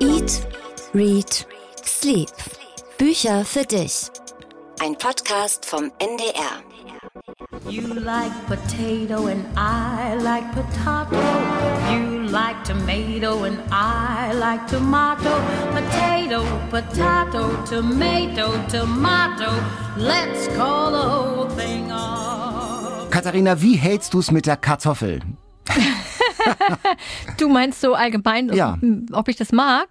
Eat, Read, Sleep. Bücher für dich. Ein Podcast vom NDR. You like potato and I like potato. You like tomato and I like tomato. Potato, potato, tomato, tomato. Let's call the whole thing off. Katharina, wie hältst du es mit der Kartoffel? Du meinst so allgemein, Ja. ob ich das mag?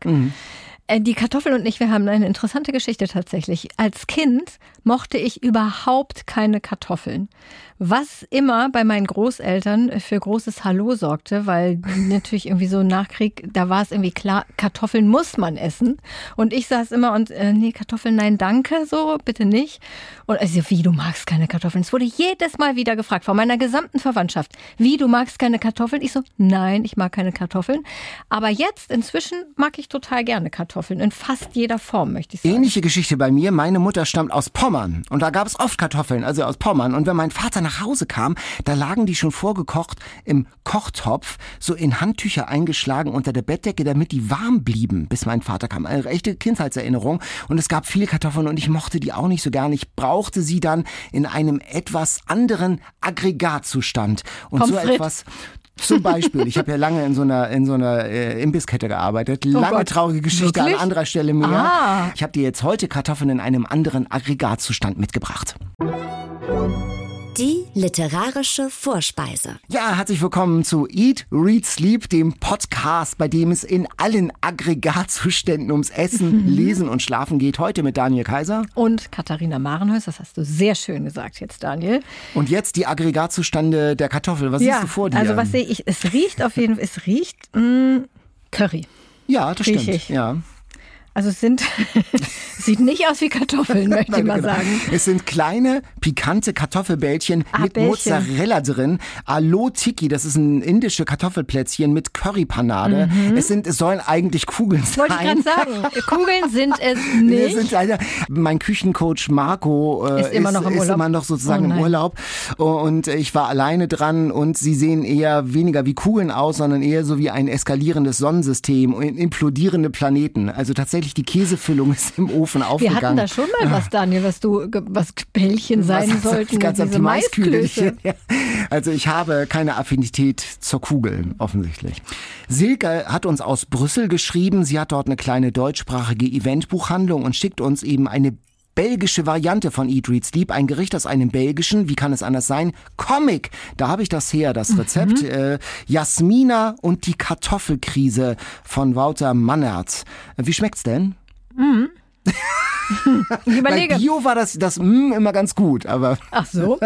Äh, Die Kartoffel und ich, wir haben eine interessante Geschichte tatsächlich. Als Kind mochte ich überhaupt keine Kartoffeln. Was immer bei meinen Großeltern für großes Hallo sorgte, weil natürlich irgendwie so nach Krieg, da war es irgendwie klar, Kartoffeln muss man essen. Und ich saß immer und, äh, nee, Kartoffeln, nein, danke, so, bitte nicht. Und also, wie, du magst keine Kartoffeln? Es wurde jedes Mal wieder gefragt von meiner gesamten Verwandtschaft, wie, du magst keine Kartoffeln? Ich so, nein, ich mag keine Kartoffeln. Aber jetzt, inzwischen, mag ich total gerne Kartoffeln. In fast jeder Form, möchte ich sagen. Ähnliche Geschichte bei mir. Meine Mutter stammt aus Pommern und da gab es oft Kartoffeln, also aus Pommern. Und wenn mein Vater nach Hause kam, da lagen die schon vorgekocht im Kochtopf, so in Handtücher eingeschlagen unter der Bettdecke, damit die warm blieben, bis mein Vater kam. Eine echte Kindheitserinnerung. Und es gab viele Kartoffeln und ich mochte die auch nicht so gern. Ich brauchte sie dann in einem etwas anderen Aggregatzustand. Und Pommes so frites. etwas zum Beispiel, ich habe ja lange in so einer in so einer äh, Imbisskette gearbeitet. Lange Oh traurige Geschichte Wirklich? an anderer Stelle mehr. Ah. Ich habe dir jetzt heute Kartoffeln in einem anderen Aggregatzustand mitgebracht. Die literarische Vorspeise. Ja, herzlich willkommen zu Eat, Read, Sleep, dem Podcast, bei dem es in allen Aggregatzuständen ums Essen, Lesen und Schlafen geht. Heute mit Daniel Kaiser. Und Katharina Marenhäus, das hast du sehr schön gesagt jetzt, Daniel. Und jetzt die Aggregatzustände der Kartoffel. Was siehst du vor dir? also was sehe ich? Es riecht auf jeden Fall, es riecht mh, Curry. ja, das riech stimmt. ich. Ja. Also es sind, sieht nicht aus wie Kartoffeln, möchte ich Nein, mal genau. sagen. Es sind kleine, pikante Kartoffelbällchen Ah, mit Bällchen. Mozzarella drin. Alo Tiki, das ist ein indische Kartoffelplätzchen mit Currypanade. Es sind, es sollen eigentlich Kugeln sein. Mhm. Wollte ich gerade sagen. Kugeln sind es nicht. sind leider, mein Küchencoach Marco äh, Ist immer noch im ist immer noch sozusagen Oh im. Urlaub. Und ich war alleine dran und sie sehen eher weniger wie Kugeln aus, sondern eher so wie ein eskalierendes Sonnensystem und implodierende Planeten. Also tatsächlich die Käsefüllung ist im Ofen Wir aufgegangen. hatten da schon mal was, Daniel, was du, was Bällchen sein Was- sollten. ganz diese. Eiskügelchen. Ja. Also ich habe keine Affinität zur Kugel, offensichtlich. Silke hat uns aus Brüssel geschrieben. Sie hat dort eine kleine deutschsprachige Eventbuchhandlung und schickt uns eben eine belgische Variante von Eat, Read, Sleep. Ein Gericht aus einem belgischen, wie kann es anders sein, Comic. Da habe ich das her, das Rezept. Äh, Jasmina und die Kartoffelkrise von Wouter Mannert. Wie schmeckt's denn? Ich Bei überlege, Bio war das, das mm, immer ganz gut, aber ach so,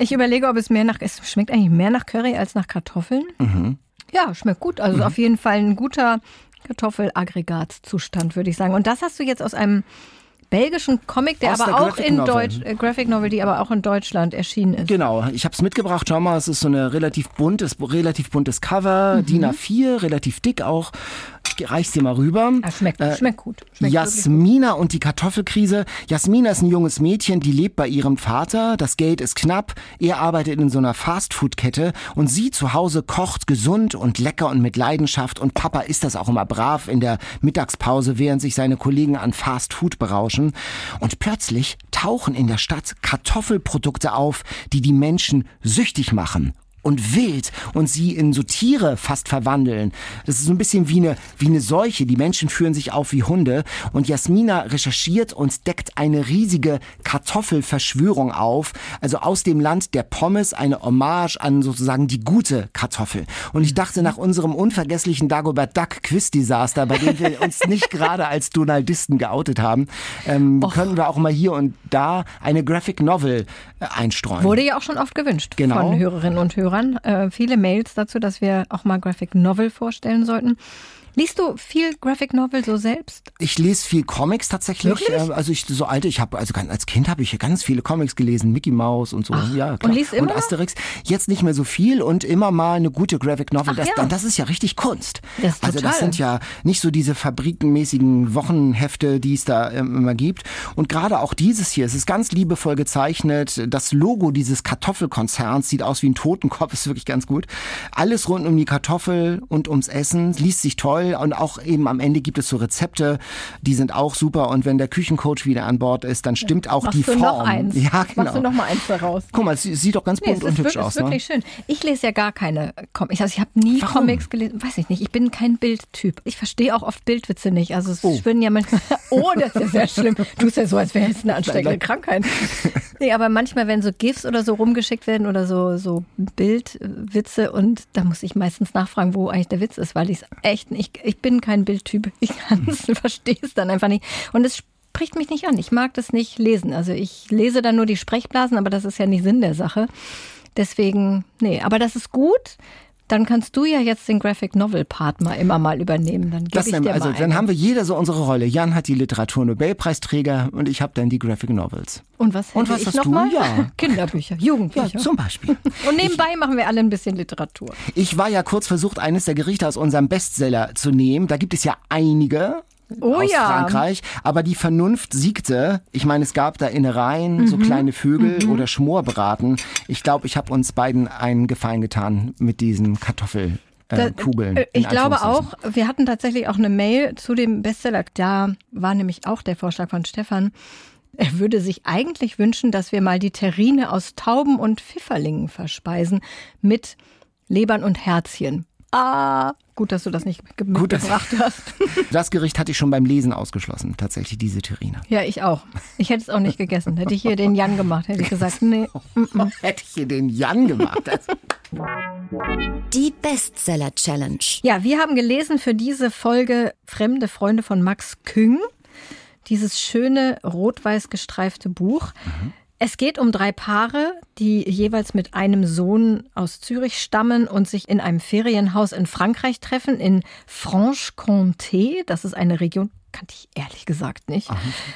ich überlege, ob es mehr nach, es schmeckt eigentlich mehr nach Curry als nach Kartoffeln. Mhm. Ja, schmeckt gut. Also auf jeden Fall ein guter Kartoffelaggregatzustand, würde ich sagen. Und das hast du jetzt aus einem belgischen Comic, der Aus aber der auch in. Deutsch, äh, Graphic Novel, die aber auch in Deutschland erschienen ist. Genau, ich habe es mitgebracht. Schau mal, es ist so eine relativ buntes, relativ buntes Cover, DIN A4, relativ dick auch. Ich reich's dir mal rüber. Ah, schmeckt, Äh, schmeckt gut. Schmeckt wirklich gut. Jasmina und die Kartoffelkrise. Jasmina ist ein junges Mädchen, die lebt bei ihrem Vater. Das Geld ist knapp. Er arbeitet in so einer Fastfood-Kette und sie zu Hause kocht gesund und lecker und mit Leidenschaft. Und Papa ist das auch immer brav in der Mittagspause, während sich seine Kollegen an Fastfood berauschen. Und plötzlich tauchen in der Stadt Kartoffelprodukte auf, die die Menschen süchtig machen und wild und sie in so Tiere fast verwandeln. Das ist so ein bisschen wie eine, wie eine Seuche. Die Menschen führen sich auf wie Hunde. Und Jasmina recherchiert und deckt eine riesige Kartoffelverschwörung auf. Also aus dem Land der Pommes eine Hommage an sozusagen die gute Kartoffel. Und ich dachte nach unserem unvergesslichen Dagobert Duck Quiz-Desaster, bei dem wir uns nicht gerade als Donaldisten geoutet haben, ähm, können wir auch mal hier und da eine Graphic Novel äh, einstreuen. Wurde ja auch schon oft gewünscht Genau. von Hörerinnen und Hörern. Äh, viele Mails dazu, dass wir auch mal Graphic Novel vorstellen sollten. Liest du viel Graphic Novel so selbst? Ich lese viel Comics tatsächlich. Wirklich? Ähm, Also ich so alte, ich habe also als Kind habe ich ganz viele Comics gelesen, Mickey Mouse und so. ja, klar. und liest immer noch? Asterix. Jetzt nicht mehr so viel und immer mal eine gute Graphic Novel. Ach das, ja. dann, das ist ja richtig Kunst. Das ist also das sind ja nicht so diese fabrikenmäßigen Wochenhefte, die es da ähm, immer gibt. Und gerade auch dieses hier, es ist ganz liebevoll gezeichnet. Das Logo dieses Kartoffelkonzerns sieht aus wie ein Totenkopf, ist wirklich ganz gut. Alles rund um die Kartoffel und ums Essen, liest sich toll. Toll. Und auch eben am Ende gibt es so Rezepte, die sind auch super. Und wenn der Küchencoach wieder an Bord ist, dann stimmt auch Machst die du Form. noch eins? Ja, genau. Machst du noch mal eins daraus? Guck mal, sie sieht doch ganz Nee, bunt es und hübsch wirklich, aus. ist wirklich Ne? schön. Ich lese ja gar keine Comics. Also ich habe nie Warum? Comics gelesen. Weiß ich nicht. Ich bin kein Bildtyp. Ich verstehe auch oft Bildwitze nicht. Also es Oh. ja manchmal. Oh, das ist ja sehr schlimm. Du tust ja so, als wäre es eine ansteckende. Krankheit. Nee, aber manchmal, wenn so GIFs oder so rumgeschickt werden oder so, so Bildwitze und da muss ich meistens nachfragen, wo eigentlich der Witz ist, weil ich es echt nicht, ich bin kein Bildtyp. Ich es, verstehe es dann einfach nicht. Und es spricht mich nicht an. Ich mag das nicht lesen. Also ich lese dann nur die Sprechblasen, aber das ist ja nicht Sinn der Sache. Deswegen, nee, aber das ist gut. Dann kannst du ja jetzt den Graphic Novel Part mal immer mal übernehmen. Dann gebe ich denn, dir also, mal dann haben wir jeder so unsere Rolle. Jan hat die Literaturnobelpreisträger und ich habe dann die Graphic Novels. Und was, Und was ich hast noch du? Mal? Ja. Kinderbücher, Ja, Jugendbücher. zum Beispiel. Und nebenbei machen wir alle ein bisschen Literatur. Ich war ja kurz versucht, eines der Gerichte aus unserem Bestseller zu nehmen. Da gibt es ja einige. Oh aus ja. Frankreich, aber die Vernunft siegte. Ich meine, es gab da Innereien, so Mhm. kleine Vögel oder Schmorbraten. Ich glaube, ich habe uns beiden einen Gefallen getan mit diesen Kartoffelkugeln. Äh, Kugeln, äh, Ich glaube auch, wir hatten tatsächlich auch eine Mail zu dem Bestseller. Da war nämlich auch der Vorschlag von Stefan. Er würde sich eigentlich wünschen, dass wir mal die Terrine aus Tauben und Pfifferlingen verspeisen mit Lebern und Herzchen. Ah, gut, dass du das nicht ge- Gut, dass- mitgebracht hast. Das Gericht hatte ich schon beim Lesen ausgeschlossen, tatsächlich diese Terrine. Ja, ich auch. Ich hätte es auch nicht gegessen. Hätte ich hier den Jan gemacht, hätte ich gesagt, nee. Hätte ich hier den Jan gemacht. Die Bestseller Challenge. Ja, wir haben gelesen für diese Folge Fremde Freunde von Max Küng. Dieses schöne rot-weiß gestreifte Buch. Es geht um drei Paare, die jeweils mit einem Sohn aus Zürich stammen und sich in einem Ferienhaus in Frankreich treffen, in Franche-Comté. Das ist eine Region, kannte ich ehrlich gesagt nicht.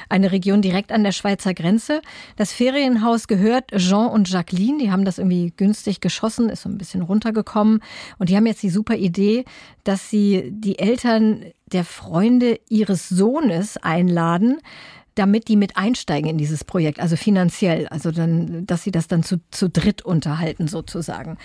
Eine Region direkt an der Schweizer Grenze. Das Ferienhaus gehört Jean und Jacqueline. Die haben das irgendwie günstig geschossen, ist so ein bisschen runtergekommen. Und die haben jetzt die super Idee, dass sie die Eltern der Freunde ihres Sohnes einladen, damit die mit einsteigen in dieses Projekt, also finanziell, also dann, dass sie das dann zu, zu dritt unterhalten sozusagen.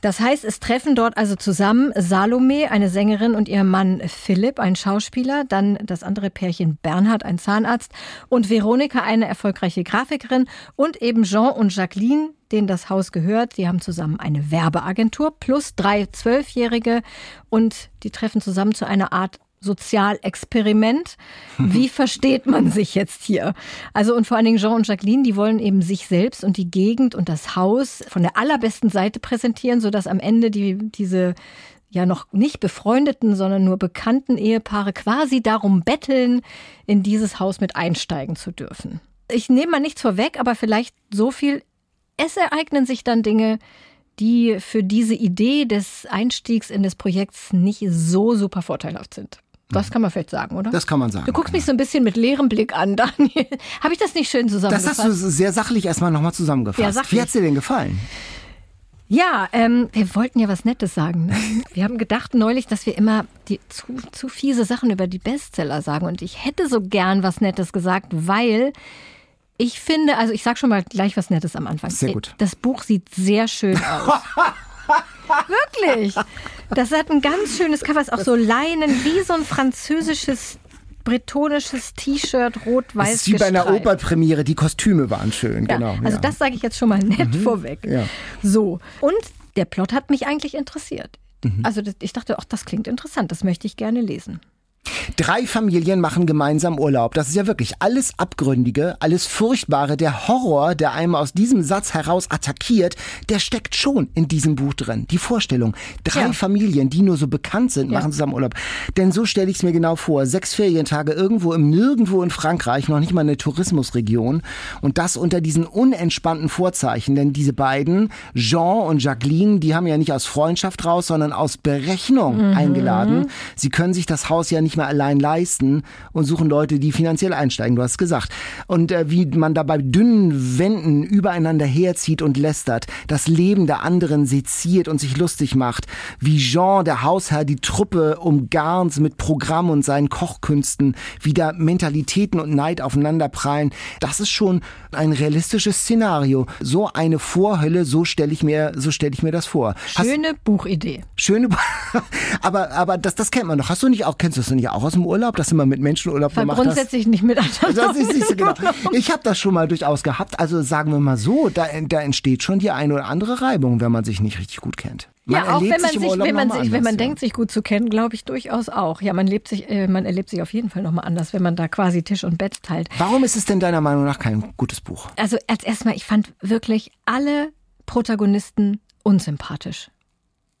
Das heißt, es treffen dort also zusammen Salome, eine Sängerin, und ihr Mann Philipp, ein Schauspieler, dann das andere Pärchen Bernhard, ein Zahnarzt, und Veronika, eine erfolgreiche Grafikerin, und eben Jean und Jacqueline, denen das Haus gehört. Die haben zusammen eine Werbeagentur plus drei Zwölfjährige und die treffen zusammen zu einer Art Sozialexperiment. Wie versteht man sich jetzt hier? Also und vor allen Dingen Jean und Jacqueline, die wollen eben sich selbst und die Gegend und das Haus von der allerbesten Seite präsentieren, sodass am Ende die, diese ja noch nicht befreundeten, sondern nur bekannten Ehepaare quasi darum betteln, in dieses Haus mit einsteigen zu dürfen. Ich nehme mal nichts vorweg, aber vielleicht so viel. Es ereignen sich dann Dinge, die für diese Idee des Einstiegs in das Projekts nicht so super vorteilhaft sind. Das kann man vielleicht sagen, oder? Das kann man sagen. du guckst mich so ein bisschen mit leerem Blick an, Daniel. Habe ich das nicht schön Das zusammengefasst? hast du sehr sachlich erstmal nochmal zusammengefasst. Ja. Wie hat's dir denn gefallen? Ja, ähm, wir wollten ja was Nettes sagen. Ne? Wir haben gedacht neulich, dass wir immer die zu, zu fiese Sachen über die Bestseller sagen. Und ich hätte so gern was Nettes gesagt, weil ich finde, also ich sag schon mal gleich was Nettes am Anfang. Sehr gut. Das Buch sieht sehr schön aus. Wirklich. Das hat ein ganz schönes Cover, ist auch so Leinen, wie so ein französisches, bretonisches T-Shirt, rot-weiß ist wie bei einer gestreift. Opernpremiere. Die Kostüme waren schön, Ja, genau. also ja. Mhm. das sage ich jetzt schon mal nett vorweg. ja. So. Und der Plot hat mich eigentlich interessiert. Mhm. Also das, ich dachte, ach, das klingt interessant, das möchte ich gerne lesen. Drei Familien machen gemeinsam Urlaub. Das ist ja wirklich alles Abgründige, alles Furchtbare. Der Horror, der einem aus diesem Satz heraus attackiert, der steckt schon in diesem Buch drin. Die Vorstellung. Drei Ja. Familien, die nur so bekannt sind, Ja. machen zusammen Urlaub. Denn so stelle ich es mir genau vor. Sechs Ferientage irgendwo im Nirgendwo in Frankreich, noch nicht mal eine Tourismusregion. Und das unter diesen unentspannten Vorzeichen. Denn diese beiden, Jean und Jacqueline, die haben ja nicht aus Freundschaft raus, sondern aus Berechnung eingeladen. Sie können sich das Haus ja nicht mehr allein leisten und suchen Leute, die finanziell einsteigen, du hast gesagt. Und äh, wie man da bei dünnen Wänden übereinander herzieht und lästert, das Leben der anderen seziert und sich lustig macht, wie Jean, der Hausherr, die Truppe umgarnt mit Programm und seinen Kochkünsten, wie da Mentalitäten und Neid aufeinanderprallen, das ist schon ein realistisches Szenario. So eine Vorhölle, so stelle ich mir, so stelle ich mir das vor. Schöne Hast, Buchidee. Schöne, aber, aber das, das kennt man doch. Hast du nicht auch, kennst du das nicht auch aus dem Urlaub, dass du mal mit Menschen Urlaub War gemacht grundsätzlich nicht mit anderen. Das ist nicht so genau. Ich habe das schon mal durchaus gehabt. Also sagen wir mal so, da, da entsteht schon die eine oder andere Reibung, wenn man sich nicht richtig gut kennt. Man ja, auch wenn man sich, sich wenn man sich, anders, wenn man ja. denkt, sich gut zu kennen, glaube ich durchaus auch. Ja, man lebt sich, äh, man erlebt sich auf jeden Fall nochmal anders, wenn man da quasi Tisch und Bett teilt. Warum ist es denn deiner Meinung nach kein gutes Buch? Also als erstmal, ich fand wirklich alle Protagonisten unsympathisch.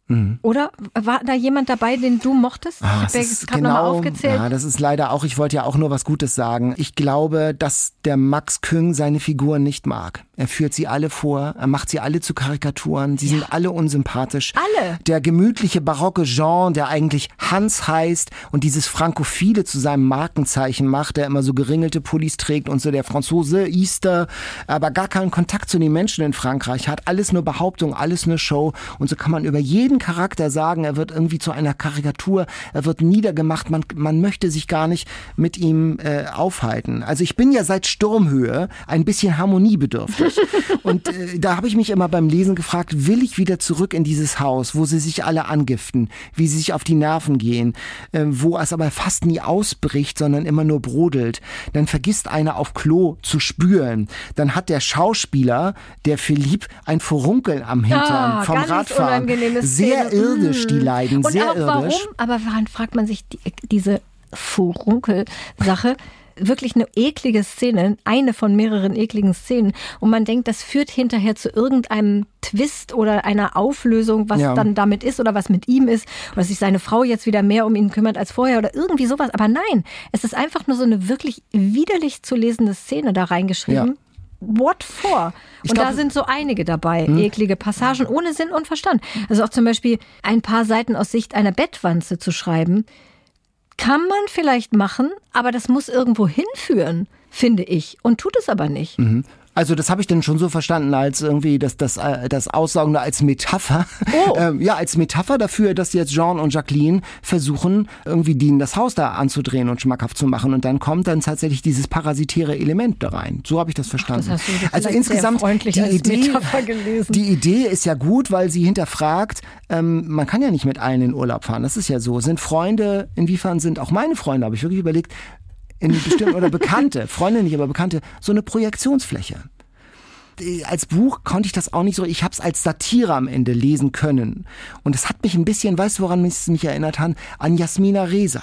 Mhm. Oder war da jemand dabei, den du mochtest? Ah, ich habe ja gerade genau, nochmal aufgezählt. Ja, das ist leider auch, ich wollte ja auch nur was Gutes sagen. Ich glaube, dass der Max Küng seine Figuren nicht mag. Er führt sie alle vor, er macht sie alle zu Karikaturen, sie ja. sind alle unsympathisch. Alle. Der gemütliche barocke Jean, der eigentlich Hans heißt und dieses Frankophile zu seinem Markenzeichen macht, der immer so geringelte Pullis trägt und so der Franzose Easter, aber gar keinen Kontakt zu den Menschen in Frankreich hat. Alles nur Behauptung, alles nur Show. Und so kann man über jeden Charakter sagen, er wird irgendwie zu einer Karikatur, er wird niedergemacht, man, man möchte sich gar nicht mit ihm äh, aufhalten. Also ich bin ja seit Sturmhöhe ein bisschen harmoniebedürftig. Und äh, da habe ich mich immer beim Lesen gefragt, will ich wieder zurück in dieses Haus, wo sie sich alle angiften, wie sie sich auf die Nerven gehen, äh, wo es aber fast nie ausbricht, sondern immer nur brodelt. Dann vergisst einer auf Klo zu spüren. Dann hat der Schauspieler, der Philipp, ein Furunkeln am Hintern ja, vom Radfahren. Sehr irdisch, die leiden, Und sehr auch irdisch. Warum? Aber warum fragt man sich die, diese Furunkel-Sache? wirklich eine eklige Szene, eine von mehreren ekligen Szenen. Und man denkt, das führt hinterher zu irgendeinem Twist oder einer Auflösung, was ja. dann damit ist oder was mit ihm ist. Oder dass sich seine Frau jetzt wieder mehr um ihn kümmert als vorher oder irgendwie sowas. Aber nein, es ist einfach nur so eine wirklich widerlich zu lesende Szene da reingeschrieben. Ja. What for? Und glaub, da sind so einige dabei, hm? eklige Passagen ohne Sinn und Verstand. Also auch zum Beispiel ein paar Seiten aus Sicht einer Bettwanze zu schreiben, kann man vielleicht machen, aber das muss irgendwo hinführen, finde ich. Und tut es aber nicht. Mhm. Also das habe ich dann schon so verstanden als irgendwie das, das, äh, das Aussaugende als Metapher. Oh. Ähm, ja, als Metapher dafür, dass jetzt Jean und Jacqueline versuchen, irgendwie Dean das Haus da anzudrehen und schmackhaft zu machen. Und dann kommt dann tatsächlich dieses parasitäre Element da rein. So habe ich das verstanden. Ach, das also insgesamt die Idee, die Idee ist ja gut, weil sie hinterfragt, ähm, man kann ja nicht mit allen in Urlaub fahren. Das ist ja so. Sind Freunde, inwiefern sind auch meine Freunde, habe ich wirklich überlegt, in bestimmten oder Bekannte, Freunde nicht, aber Bekannte, so eine Projektionsfläche. Als Buch konnte ich das auch nicht so, ich habe es als Satire am Ende lesen können. Und es hat mich ein bisschen, weißt du, woran es mich erinnert hat? An Jasmina Reza.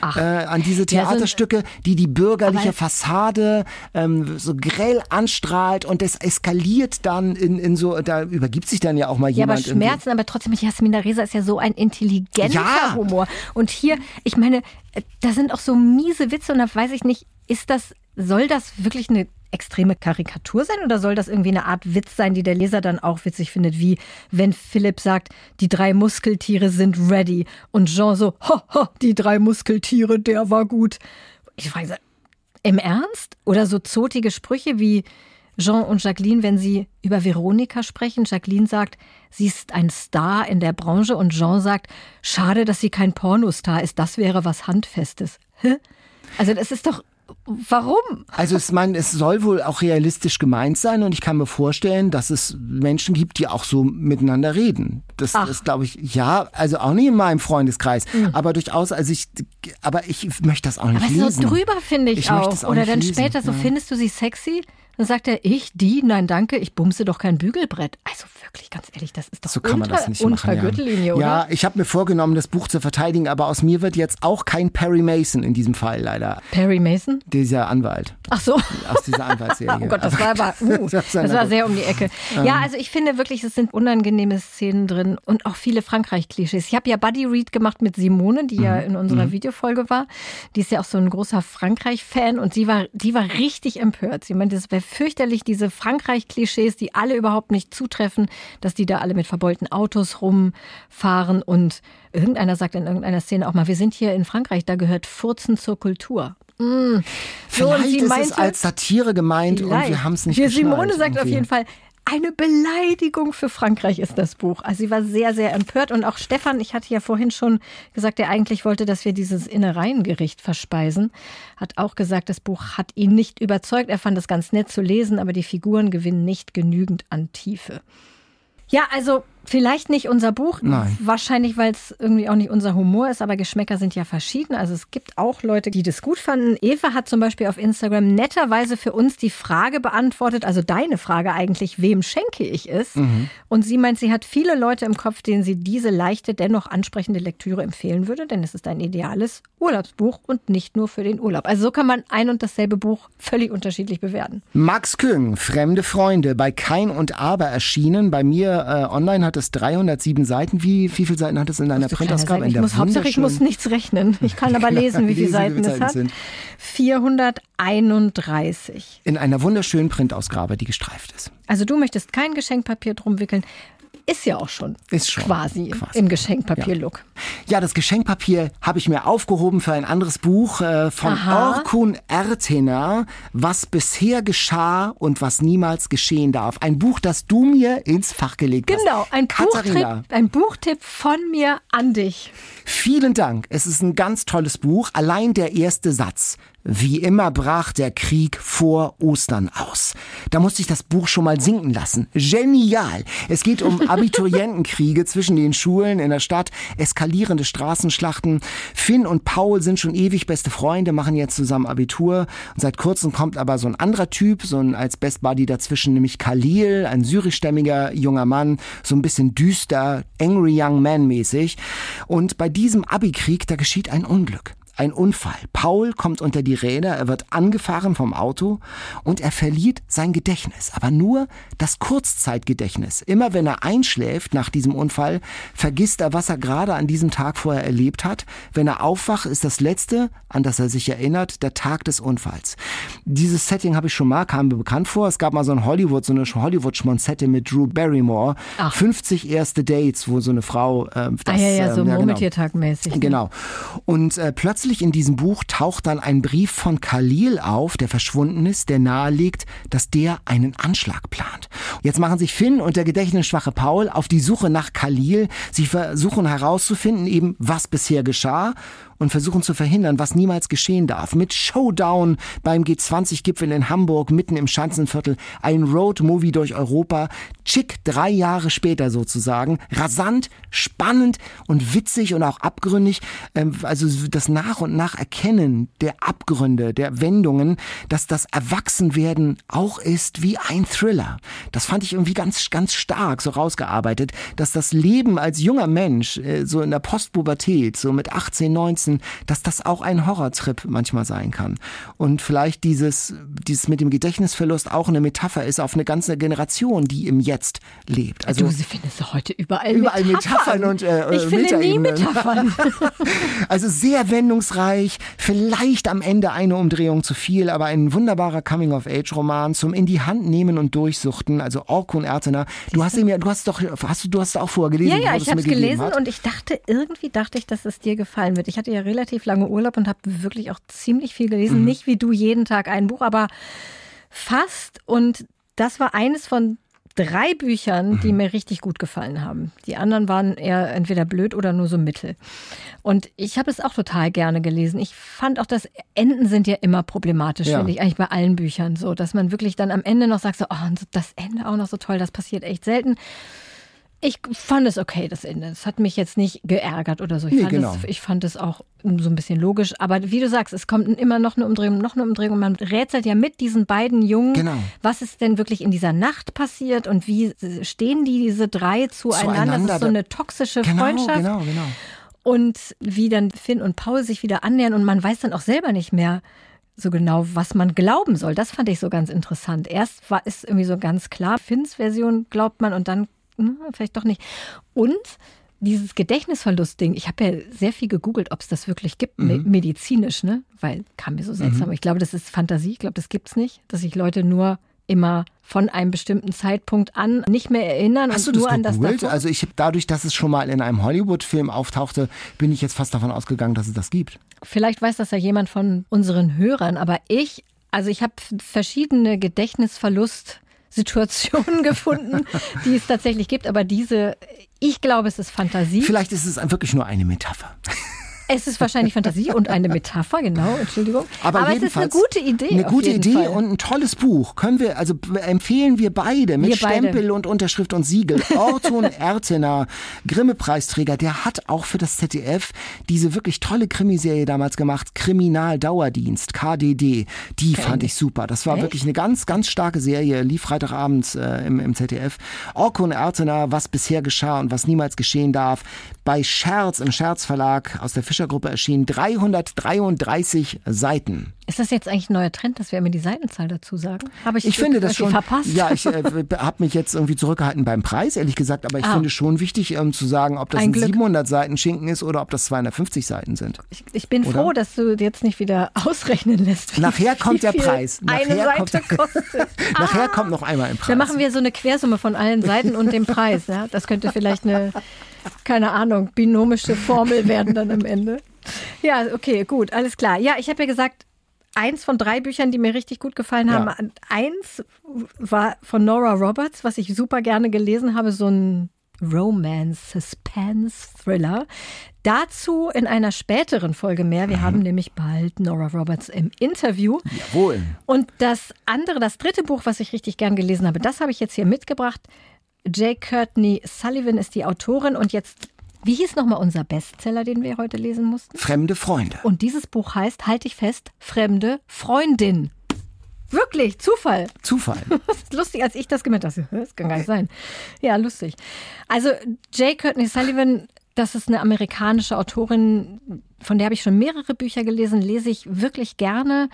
Ach. Äh, an diese Theaterstücke, die die bürgerliche Fassade ähm, so grell anstrahlt und es eskaliert dann in, in so, da übergibt sich dann ja auch mal jemand. Ja, aber Schmerzen, irgendwie. aber trotzdem, Jasmina Reza ist ja so ein intelligenter ja. Humor. Und hier, ich meine, da sind auch so miese Witze und da weiß ich nicht, ist das, soll das wirklich eine extreme Karikatur sein oder soll das irgendwie eine Art Witz sein, die der Leser dann auch witzig findet, wie wenn Philipp sagt, die drei Muskeltiere sind ready und Jean so, ho, die drei Muskeltiere, der war gut. Ich frage, im Ernst? Oder so zotige Sprüche wie Jean und Jacqueline, wenn sie über Veronika sprechen. Jacqueline sagt, sie ist ein Star in der Branche und Jean sagt, schade, dass sie kein Pornostar ist, das wäre was Handfestes. Hä? Also das ist doch Warum? Also ich meine, es soll wohl auch realistisch gemeint sein und ich kann mir vorstellen, dass es Menschen gibt, die auch so miteinander reden. Das ist, glaube ich, ja, also auch nicht in meinem Freundeskreis, mhm. aber durchaus, also ich, aber ich möchte das auch nicht aber lesen. Aber so drüber finde ich, ich auch. Oder dann lesen. später so, ja. findest du sie sexy? Dann sagt er, ich, die, nein, danke, ich bumse doch kein Bügelbrett. Also wirklich, ganz ehrlich, das ist doch so kann unter, man das nicht unter machen, Gürtellinie, ja. oder? Ja, ich habe mir vorgenommen, das Buch zu verteidigen, aber aus mir wird jetzt auch kein Perry Mason in diesem Fall leider. Perry Mason? Dieser Anwalt. Ach so. Aus dieser Anwaltsserie. Oh Gott, das war aber, uh, das war sehr um die Ecke. Ja, also ich finde wirklich, es sind unangenehme Szenen drin und auch viele Frankreich-Klischees. Ich habe ja Buddy Read gemacht mit Simone, die ja in unserer Videofolge war. Die ist ja auch so ein großer Frankreich-Fan und sie war, die war richtig empört. Sie meinte, es wäre fürchterlich, diese Frankreich-Klischees, die alle überhaupt nicht zutreffen, dass die da alle mit verbeulten Autos rumfahren und irgendeiner sagt in irgendeiner Szene auch mal, wir sind hier in Frankreich, da gehört Furzen zur Kultur. Mm. So, und Vielleicht sie ist es als Satire gemeint und Vielleicht. wir haben es nicht Die geschnallt Simone sagt auf irgendwie. jeden Fall, eine Beleidigung für Frankreich ist das Buch. Also sie war sehr, sehr empört. Und auch Stefan, ich hatte ja vorhin schon gesagt, der eigentlich wollte, dass wir dieses Innereiengericht verspeisen, hat auch gesagt, das Buch hat ihn nicht überzeugt. Er fand es ganz nett zu lesen, aber die Figuren gewinnen nicht genügend an Tiefe. Ja, also vielleicht nicht unser Buch. Nein. Wahrscheinlich, weil es irgendwie auch nicht unser Humor ist, aber Geschmäcker sind ja verschieden. Also es gibt auch Leute, die das gut fanden. Eva hat zum Beispiel auf Instagram netterweise für uns die Frage beantwortet, also deine Frage eigentlich, wem schenke ich es? Und sie meint, sie hat viele Leute im Kopf, denen sie diese leichte, dennoch ansprechende Lektüre empfehlen würde, denn es ist ein ideales Urlaubsbuch und nicht nur für den Urlaub. Also so kann man ein und dasselbe Buch völlig unterschiedlich bewerten. Max Küng, Fremde Freunde, bei Kein und Aber erschienen. Bei mir äh, online hat es 307 Seiten. Wie, wie viele Seiten hat es in deiner Printausgabe? Ich der muss, Hauptsache, ich muss nichts rechnen. Ich kann aber lesen, wie viele Lesen, Seiten wie viele es hat. Seiten sind. 431. In einer wunderschönen Printausgabe, die gestreift ist. Also du möchtest kein Geschenkpapier drum wickeln. Ist ja auch schon. Ist schon, Quasi, quasi. im Geschenkpapier-Look. Ja, das Geschenkpapier habe ich mir aufgehoben für ein anderes Buch äh, von Aha. Orkun Ertener, Was bisher geschah und was niemals geschehen darf. Ein Buch, das du mir ins Fach gelegt hast. Genau, ein Katharina, Buchtipp, ein Buchtipp von mir an dich. vielen Dank. Es ist ein ganz tolles Buch. Allein der erste Satz. Wie immer brach der Krieg vor Ostern aus. Da musste ich das Buch schon mal sinken lassen. Genial. Es geht um Abiturientenkriege zwischen den Schulen in der Stadt, eskalierende Straßenschlachten. Finn und Paul sind schon ewig beste Freunde, machen jetzt zusammen Abitur. Und seit kurzem kommt aber so ein anderer Typ, so ein als Best Buddy dazwischen, nämlich Khalil, ein syrischstämmiger junger Mann, so ein bisschen düster, angry young man mäßig. Und bei diesem Abi-Krieg, da geschieht ein Unglück. Ein Unfall. Paul kommt unter die Räder, er wird angefahren vom Auto und er verliert sein Gedächtnis, aber nur das Kurzzeitgedächtnis. Immer wenn er einschläft nach diesem Unfall, vergisst er, was er gerade an diesem Tag vorher erlebt hat. Wenn er aufwacht, ist das Letzte, an das er sich erinnert, der Tag des Unfalls. Dieses Setting habe ich schon mal, kam mir bekannt vor. Es gab mal so ein Hollywood, so eine Hollywood-Schmonzette mit Drew Barrymore. Ach. 50 erste Dates, wo so eine Frau ähm, das, ah ja, ja, so ähm, Murmeltiertag-mäßig. ne? Genau. Und äh, plötzlich in diesem Buch taucht dann ein Brief von Khalil auf, der verschwunden ist, der nahelegt, dass der einen Anschlag plant. Jetzt machen sich Finn und der gedächtnisschwache Paul auf die Suche nach Khalil. Sie versuchen herauszufinden, eben was bisher geschah und versuchen zu verhindern, was niemals geschehen darf. Mit Showdown beim G20-Gipfel in Hamburg, mitten im Schanzenviertel, ein Road-Movie durch Europa. Chick drei Jahre später sozusagen. Rasant, spannend und witzig und auch abgründig. Ähm, Also das Nach und Nach Erkennen der Abgründe, der Wendungen, dass das Erwachsenwerden auch ist wie ein Thriller. Das fand ich irgendwie ganz, ganz stark so rausgearbeitet, dass das Leben als junger Mensch, äh, so in der Postpubertät, so mit 18, 19, dass das auch ein Horrortrip manchmal sein kann. Und vielleicht dieses, dieses mit dem Gedächtnisverlust auch eine Metapher ist auf eine ganze Generation, die im Jetzt lebt. Also du, sie findest du heute überall, Überall Metaphern und, äh, Ich finde nie. Metaphern. also sehr wendungsreich, vielleicht am Ende eine Umdrehung zu viel, aber ein wunderbarer Coming-of-Age-Roman zum in die Hand nehmen und durchsuchten. Also Orkun Ertener. Du hast ihn ja, du hast doch, hast du, du hast auch vorgelesen. Ja, ja, ich habe es gelesen hat. und ich dachte, irgendwie dachte ich, dass es dir gefallen wird. Ich hatte ja relativ lange Urlaub und habe wirklich auch ziemlich viel gelesen. Mhm. Nicht wie du jeden Tag ein Buch, aber fast. Und das war eines von drei Büchern, Mhm. die mir richtig gut gefallen haben. Die anderen waren eher entweder blöd oder nur so mittel. Und ich habe es auch total gerne gelesen. Ich fand auch, dass Enden sind ja immer problematisch, Ja. finde ich, eigentlich bei allen Büchern so, dass man wirklich dann am Ende noch sagt, so, oh, und das Ende auch noch so toll, das passiert echt selten. Ich fand es okay, das Ende. Es hat mich jetzt nicht geärgert oder so. Ich, Nee, fand, genau. es, ich fand es auch so ein bisschen logisch. Aber wie du sagst, es kommt immer noch eine Umdrehung, noch eine Umdrehung. Man rätselt ja mit diesen beiden Jungen, Genau. was ist denn wirklich in dieser Nacht passiert und wie stehen die, diese drei zueinander. Zueinander, das ist so eine toxische Genau, Freundschaft. genau, genau. Und wie dann Finn und Paul sich wieder annähern und man weiß dann auch selber nicht mehr, so genau, was man glauben soll. Das fand ich so ganz interessant. Erst war es irgendwie so ganz klar, Finns Version glaubt man und dann hm, vielleicht doch nicht. Und dieses Gedächtnisverlustding, ich habe ja sehr viel gegoogelt, ob es das wirklich gibt, mhm. medizinisch, ne? Weil kam mir so seltsam. Mhm. Ich glaube, das ist Fantasie. Ich glaube, das gibt es nicht, dass sich Leute nur immer von einem bestimmten Zeitpunkt an nicht mehr erinnern Hast und du das nur an das davor. Also ich habe dadurch, dass es schon mal in einem Hollywood-Film auftauchte, bin ich jetzt fast davon ausgegangen, dass es das gibt. Vielleicht weiß das ja jemand von unseren Hörern, aber ich, also ich habe verschiedene Gedächtnisverlust Situationen gefunden, die es tatsächlich gibt, aber diese, ich glaube, es ist Fantasie. Vielleicht ist es wirklich nur eine Metapher. Es ist wahrscheinlich Fantasie und eine Metapher, genau, Entschuldigung. Aber, Aber es ist eine gute Idee. Eine gute Idee Fall. und ein tolles Buch. Können wir, also empfehlen wir beide mit wir Stempel beide. und Unterschrift und Siegel. Orton Ertener, Grimme-Preisträger, der hat auch für das ZDF diese wirklich tolle Krimiserie damals gemacht, Kriminaldauerdienst, KDD. Die okay. fand ich super. Das war Echt? wirklich eine ganz, ganz starke Serie, lief Freitagabends äh, im, im ZDF. Orton Ertener, was bisher geschah und was niemals geschehen darf. Bei Scherz im Scherzverlag aus der Fischer Gruppe erschienen 333 Seiten. Ist das jetzt eigentlich ein neuer Trend, dass wir immer die Seitenzahl dazu sagen? Habe ich, ich finde das schon verpasst? Ja, ich äh, habe mich jetzt irgendwie zurückgehalten beim Preis, ehrlich gesagt, aber ich ah. finde schon wichtig ähm, zu sagen, ob das ein, ein 700 Seiten Schinken ist oder ob das 250 Seiten sind. Ich, ich bin oder? froh, dass du jetzt nicht wieder ausrechnen lässt. Nachher kommt der Preis. Nachher eine kommt, Seite kostet. Nachher ah. kommt noch einmal ein Preis. Dann machen wir so eine Quersumme von allen Seiten und dem Preis. Ja? Das könnte vielleicht eine, keine Ahnung, binomische Formel werden dann am Ende. Ja, okay, gut, alles klar. Ja, ich habe ja gesagt, eins von drei Büchern, die mir richtig gut gefallen haben. Ja. Eins war von Nora Roberts, was ich super gerne gelesen habe, so ein Romance, Suspense, Thriller. Dazu in einer späteren Folge mehr. Wir mhm. haben nämlich bald Nora Roberts im Interview. Jawohl. Und das andere, das dritte Buch, was ich richtig gern gelesen habe, das habe ich jetzt hier mitgebracht. J. Courtney Sullivan ist die Autorin und jetzt wie hieß nochmal unser Bestseller, den wir heute lesen mussten? Fremde Freunde. Und dieses Buch heißt, halte ich fest, Fremde Freundin. Wirklich, Zufall. Zufall. Das ist lustig, als ich das gemerkt habe. Das kann gar nicht sein. Ja, lustig. Also, J. Courtney Sullivan, das ist eine amerikanische Autorin, von der habe ich schon mehrere Bücher gelesen, lese ich wirklich gerne.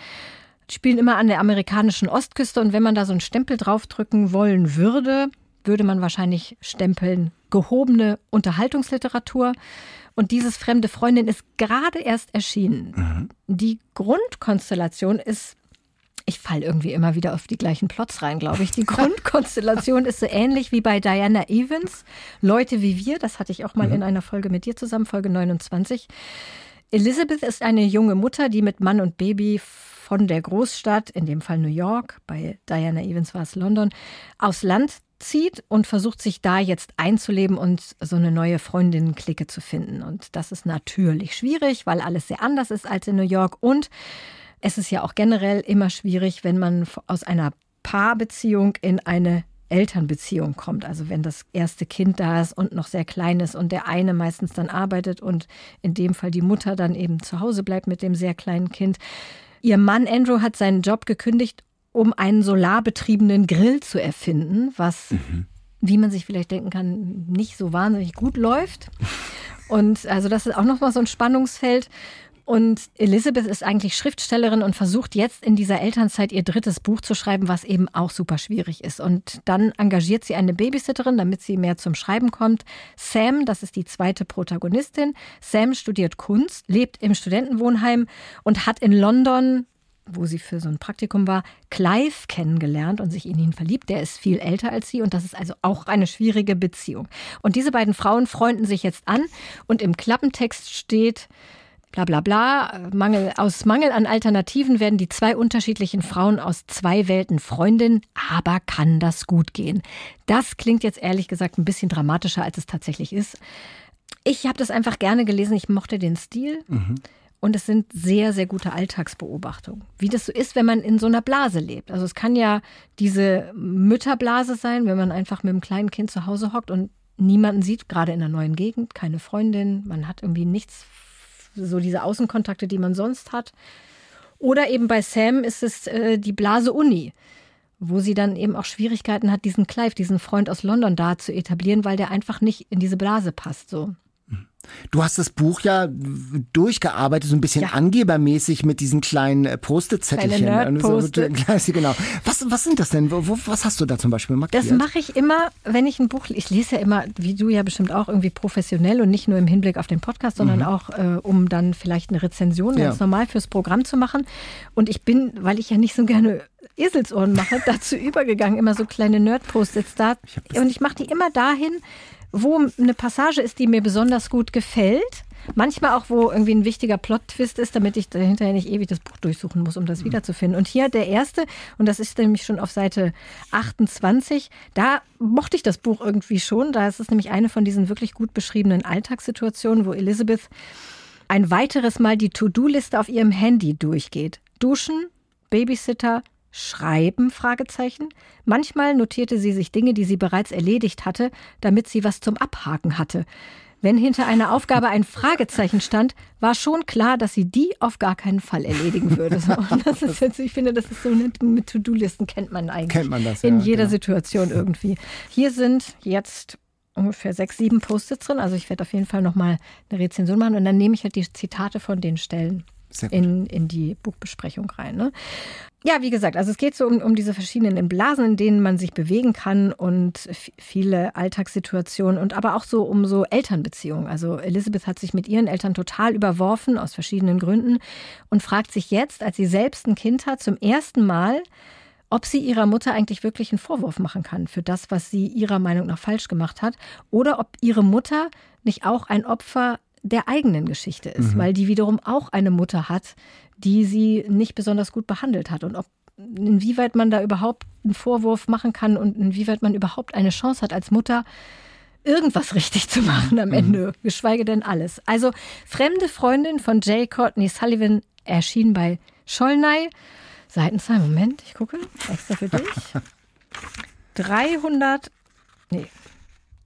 Spielen immer an der amerikanischen Ostküste und wenn man da so einen Stempel draufdrücken wollen würde, würde man wahrscheinlich stempeln gehobene Unterhaltungsliteratur. Und dieses Fremde Freundin ist gerade erst erschienen. Mhm. Die Grundkonstellation ist ich falle irgendwie immer wieder auf die gleichen Plots rein, glaube ich. Die Grundkonstellation ist so ähnlich wie bei Diana Evans. Leute wie wir, das hatte ich auch mal mhm. in einer Folge mit dir zusammen, Folge 29. Elizabeth ist eine junge Mutter, die mit Mann und Baby von der Großstadt, in dem Fall New York, bei Diana Evans war es London, aufs Land zieht und versucht sich da jetzt einzuleben und so eine neue Freundinnenklicke zu finden. Und das ist natürlich schwierig, weil alles sehr anders ist als in New York. Und es ist ja auch generell immer schwierig, wenn man aus einer Paarbeziehung in eine Elternbeziehung kommt. Also wenn das erste Kind da ist und noch sehr klein ist und der eine meistens dann arbeitet und in dem Fall die Mutter dann eben zu Hause bleibt mit dem sehr kleinen Kind. Ihr Mann Andrew hat seinen Job gekündigt um einen solarbetriebenen Grill zu erfinden, was, mhm. wie man sich vielleicht denken kann, nicht so wahnsinnig gut läuft. Und also das ist auch nochmal so ein Spannungsfeld. Und Elizabeth ist eigentlich Schriftstellerin und versucht jetzt in dieser Elternzeit ihr drittes Buch zu schreiben, was eben auch super schwierig ist. Und dann engagiert sie eine Babysitterin, damit sie mehr zum Schreiben kommt. Sam, das ist die zweite Protagonistin. Sam studiert Kunst, lebt im Studentenwohnheim und hat in London wo sie für so ein Praktikum war, Clive kennengelernt und sich in ihn verliebt. Der ist viel älter als sie und das ist also auch eine schwierige Beziehung. Und diese beiden Frauen freunden sich jetzt an und im Klappentext steht, bla bla bla, Mangel, aus Mangel an Alternativen werden die zwei unterschiedlichen Frauen aus zwei Welten Freundin, aber kann das gut gehen? Das klingt jetzt ehrlich gesagt ein bisschen dramatischer, als es tatsächlich ist. Ich habe das einfach gerne gelesen, ich mochte den Stil. Mhm. Und es sind sehr, sehr gute Alltagsbeobachtungen. Wie das so ist, wenn man in so einer Blase lebt. Also es kann ja diese Mütterblase sein, wenn man einfach mit einem kleinen Kind zu Hause hockt und niemanden sieht, gerade in einer neuen Gegend, keine Freundin, man hat irgendwie nichts, so diese Außenkontakte, die man sonst hat. Oder eben bei Sam ist es äh, die Blase Uni, wo sie dann eben auch Schwierigkeiten hat, diesen Clive, diesen Freund aus London da zu etablieren, weil der einfach nicht in diese Blase passt. So. Du hast das Buch ja durchgearbeitet, so ein bisschen Ja. angebermäßig mit diesen kleinen äh, Post-it-Zettelchen. Kleine Nerd-Post-it. genau. Was, was sind das denn? Wo, was hast du da zum Beispiel markiert? Das mache ich immer, wenn ich ein Buch, ich lese ja immer, wie du ja bestimmt auch irgendwie professionell und nicht nur im Hinblick auf den Podcast, sondern auch, äh, um dann vielleicht eine Rezension Mhm. Ja. ganz normal fürs Programm zu machen. Und ich bin, weil ich ja nicht so gerne Eselsohren mache, dazu übergegangen, immer so kleine Nerd-Post-its da. und ich mache die immer dahin, wo eine Passage ist, die mir besonders gut gefällt. Manchmal auch, wo irgendwie ein wichtiger Plot-Twist ist, damit ich hinterher nicht ewig das Buch durchsuchen muss, um das wiederzufinden. Und hier der erste, und das ist nämlich schon auf Seite 28, da mochte ich das Buch irgendwie schon. Da ist es nämlich eine von diesen wirklich gut beschriebenen Alltagssituationen, wo Elizabeth ein weiteres Mal die To-Do-Liste auf ihrem Handy durchgeht. Duschen, Babysitter, Schreiben? Fragezeichen. Manchmal notierte sie sich Dinge, die sie bereits erledigt hatte, damit sie was zum Abhaken hatte. Wenn hinter einer Aufgabe ein Fragezeichen stand, war schon klar, dass sie die auf gar keinen Fall erledigen würde. Und das ist jetzt, ich finde, das ist so mit mit To-Do-Listen kennt man eigentlich. Kennt man das, In ja, jeder genau. Situation irgendwie. Hier sind jetzt ungefähr sechs, sieben Post-its drin. Also ich werde auf jeden Fall nochmal eine Rezension machen und dann nehme ich halt die Zitate von den Stellen. In, in die Buchbesprechung rein. Ne? Ja, wie gesagt, also es geht so um, um diese verschiedenen Blasen, in denen man sich bewegen kann und viele Alltagssituationen und aber auch so um so Elternbeziehungen. Also Elizabeth hat sich mit ihren Eltern total überworfen aus verschiedenen Gründen und fragt sich jetzt, als sie selbst ein Kind hat, zum ersten Mal, ob sie ihrer Mutter eigentlich wirklich einen Vorwurf machen kann für das, was sie ihrer Meinung nach falsch gemacht hat, oder ob ihre Mutter nicht auch ein Opfer der eigenen Geschichte ist, weil die wiederum auch eine Mutter hat, die sie nicht besonders gut behandelt hat und ob inwieweit man da überhaupt einen Vorwurf machen kann und inwieweit man überhaupt eine Chance hat als Mutter irgendwas richtig zu machen am Ende, geschweige denn alles. Also Fremde Freundin von J. Courtney Sullivan erschien bei Schollnei. Seitenzahl, Moment, ich gucke, extra für dich. 300, nee,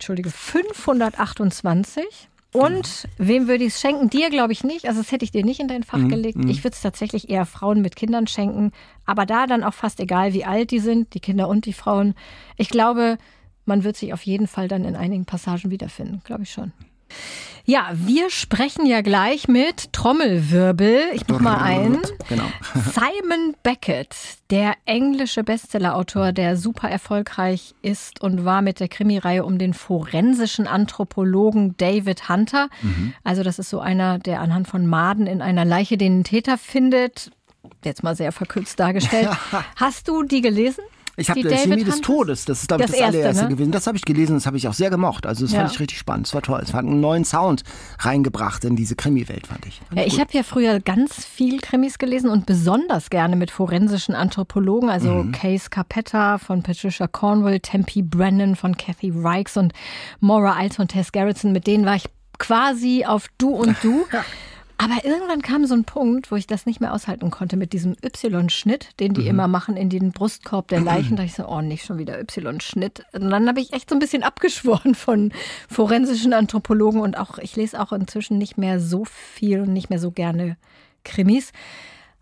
Entschuldige, 528. Und wem würde ich es schenken? Dir glaube ich nicht. Also das hätte ich dir nicht in dein Fach gelegt. Ich würde es tatsächlich eher Frauen mit Kindern schenken. Aber da dann auch fast egal, wie alt die sind, die Kinder und die Frauen. Ich glaube, man wird sich auf jeden Fall dann in einigen Passagen wiederfinden. Glaube ich schon. Ja, wir sprechen ja gleich mit Trommelwirbel. Ich mach mal ein. Genau. Simon Beckett, der englische Bestsellerautor, der super erfolgreich ist und war mit der Krimireihe um den forensischen Anthropologen David Hunter. Also das ist so einer, der anhand von Maden in einer Leiche den Täter findet. Jetzt mal sehr verkürzt dargestellt. Hast du die gelesen? Ich habe Chemie des Hunters? Todes, das ist glaube ich Das das, erste, allererste ne? gewesen. Das habe ich gelesen, das habe ich auch sehr gemocht. Also das Ja. fand ich richtig spannend. Es war toll. Es hat einen neuen Sound reingebracht in diese Krimi-Welt, fand ich. Fand Ja, ich habe ja früher ganz viel Krimis gelesen und besonders gerne mit forensischen Anthropologen, also Mhm. Case Capetta von Patricia Cornwall, Tempe Brennan von Kathy Reichs und Maura Iles von Tess Gerritsen. Mit denen war ich quasi auf Du und Du. Aber irgendwann kam so ein Punkt, wo ich das nicht mehr aushalten konnte mit diesem Y-Schnitt, den Mhm. die immer machen in den Brustkorb der Leichen. Da ich so, oh, nicht schon wieder Y-Schnitt. Und dann habe ich echt so ein bisschen abgeschworen von forensischen Anthropologen und auch, ich lese auch inzwischen nicht mehr so viel und nicht mehr so gerne Krimis.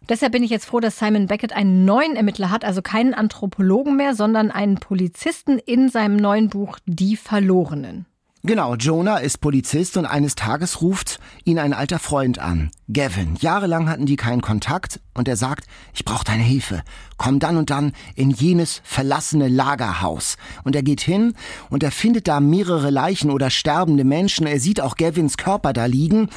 Deshalb bin ich jetzt froh, dass Simon Beckett einen neuen Ermittler hat, also keinen Anthropologen mehr, sondern einen Polizisten in seinem neuen Buch Die Verlorenen. Genau, Jonah ist Polizist und eines Tages ruft ihn ein alter Freund an, Gavin. Jahrelang hatten die keinen Kontakt und er sagt, ich brauche deine Hilfe. Komm dann und dann in jenes verlassene Lagerhaus. Und er geht hin und er findet da mehrere Leichen oder sterbende Menschen. Er sieht auch Gavins Körper da liegen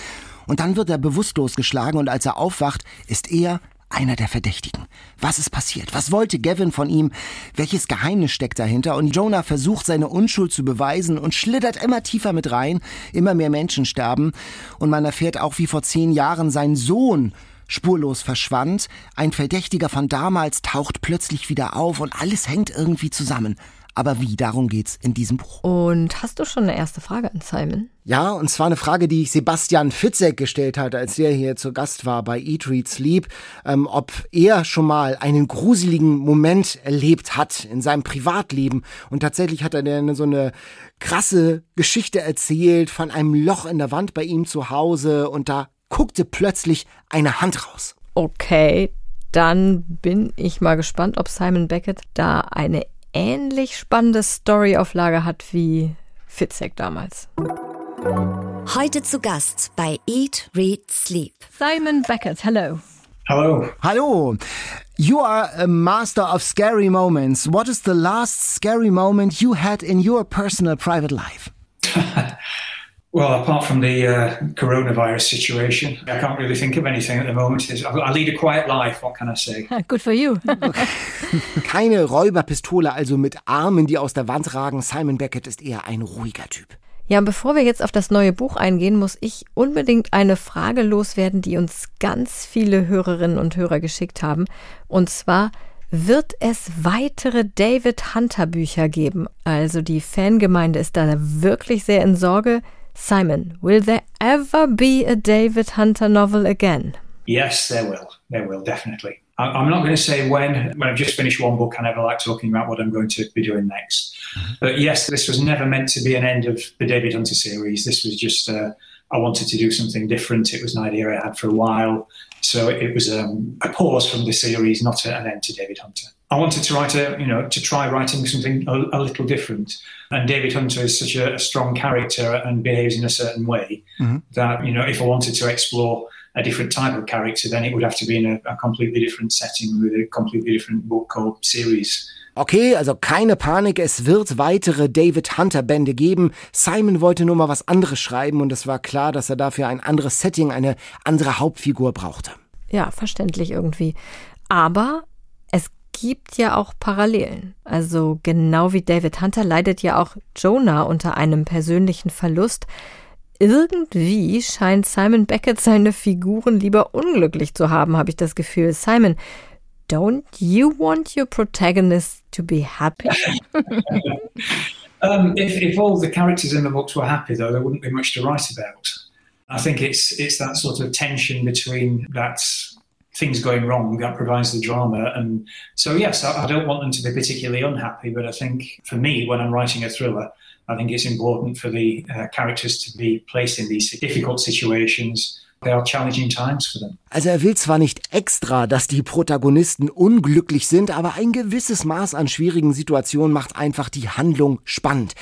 und dann wird er bewusstlos geschlagen und als er aufwacht, ist er einer der Verdächtigen. Was ist passiert? Was wollte Gavin von ihm? Welches Geheimnis steckt dahinter? Und Jonah versucht seine Unschuld zu beweisen und schlittert immer tiefer mit rein. Immer mehr Menschen sterben. Und man erfährt auch, wie vor zehn Jahren sein Sohn spurlos verschwand. Ein Verdächtiger von damals taucht plötzlich wieder auf und alles hängt irgendwie zusammen. Aber wie? Darum geht's in diesem Buch. Und hast du schon eine erste Frage an Simon? Ja, und zwar eine Frage, die ich Sebastian Fitzek gestellt hat, als der hier zu Gast war bei Eat, Read, Sleep, ähm, ob er schon mal einen gruseligen Moment erlebt hat in seinem Privatleben. Und tatsächlich hat er dann so eine krasse Geschichte erzählt von einem Loch in der Wand bei ihm zu Hause und da guckte plötzlich eine Hand raus. Okay, dann bin ich mal gespannt, ob Simon Beckett da eine ähnlich spannende Story auf Lager hat wie Fitzek damals. Heute zu Gast bei Eat, Read, Sleep. Simon Beckett, hello. Hello. Hallo. You are a master of scary moments. What is the last scary moment you had in your personal private life? well, apart from the uh, coronavirus situation, I can't really think of anything at the moment. I lead a quiet life, what can I say? Good for you. Keine Räuberpistole, also mit Armen, die aus der Wand ragen. Simon Beckett ist eher ein ruhiger Typ. Ja, bevor wir jetzt auf das neue Buch eingehen, muss ich unbedingt eine Frage loswerden, die uns ganz viele Hörerinnen und Hörer geschickt haben. Und zwar, wird es weitere David Hunter Bücher geben? Also die Fangemeinde ist da wirklich sehr in Sorge. Simon, will there ever be a David Hunter novel again? Yes, there will. There will, definitely. I'm not going to say when. When I've just finished one book, I never like talking about what I'm going to be doing next. Mm-hmm. But yes, this was never meant to be an end of the David Hunter series. This was just, uh, I wanted to do something different. It was an idea I had for a while. So it was um, a pause from the series, not an end to David Hunter. I wanted to write a, you know, to try writing something a, a little different. And David Hunter is such a, a, strong character and behaves in a certain way mm-hmm. that, you know, if I wanted to explore a different type of character, then it would have to be in a, a completely different setting with a completely different book or series. Okay, also keine Panik, es wird weitere David Hunter Bände geben. Simon wollte nur mal was anderes schreiben und es war klar, dass er dafür ein anderes Setting, eine andere Hauptfigur brauchte. Ja, verständlich irgendwie. Aber es gibt ja auch Parallelen. Also genau wie David Hunter leidet ja auch Jonah unter einem persönlichen Verlust. Irgendwie scheint Simon Beckett seine Figuren lieber unglücklich zu haben, habe ich das Gefühl. Simon, don't you want your protagonist to be happy? um, if, if all the characters in the books were happy, though, there wouldn't be much to write about. I think it's it's that sort of tension between that things going wrong that provides the drama. And so, yes, I, I don't want them to be particularly unhappy, but I think for me, when I'm writing a thriller, I think it's important for the uh, characters to be placed in these difficult situations. They are challenging times for them. Also er will zwar nicht extra, dass die Protagonisten unglücklich sind, aber ein gewisses Maß an schwierigen Situationen macht einfach die Handlung spannend.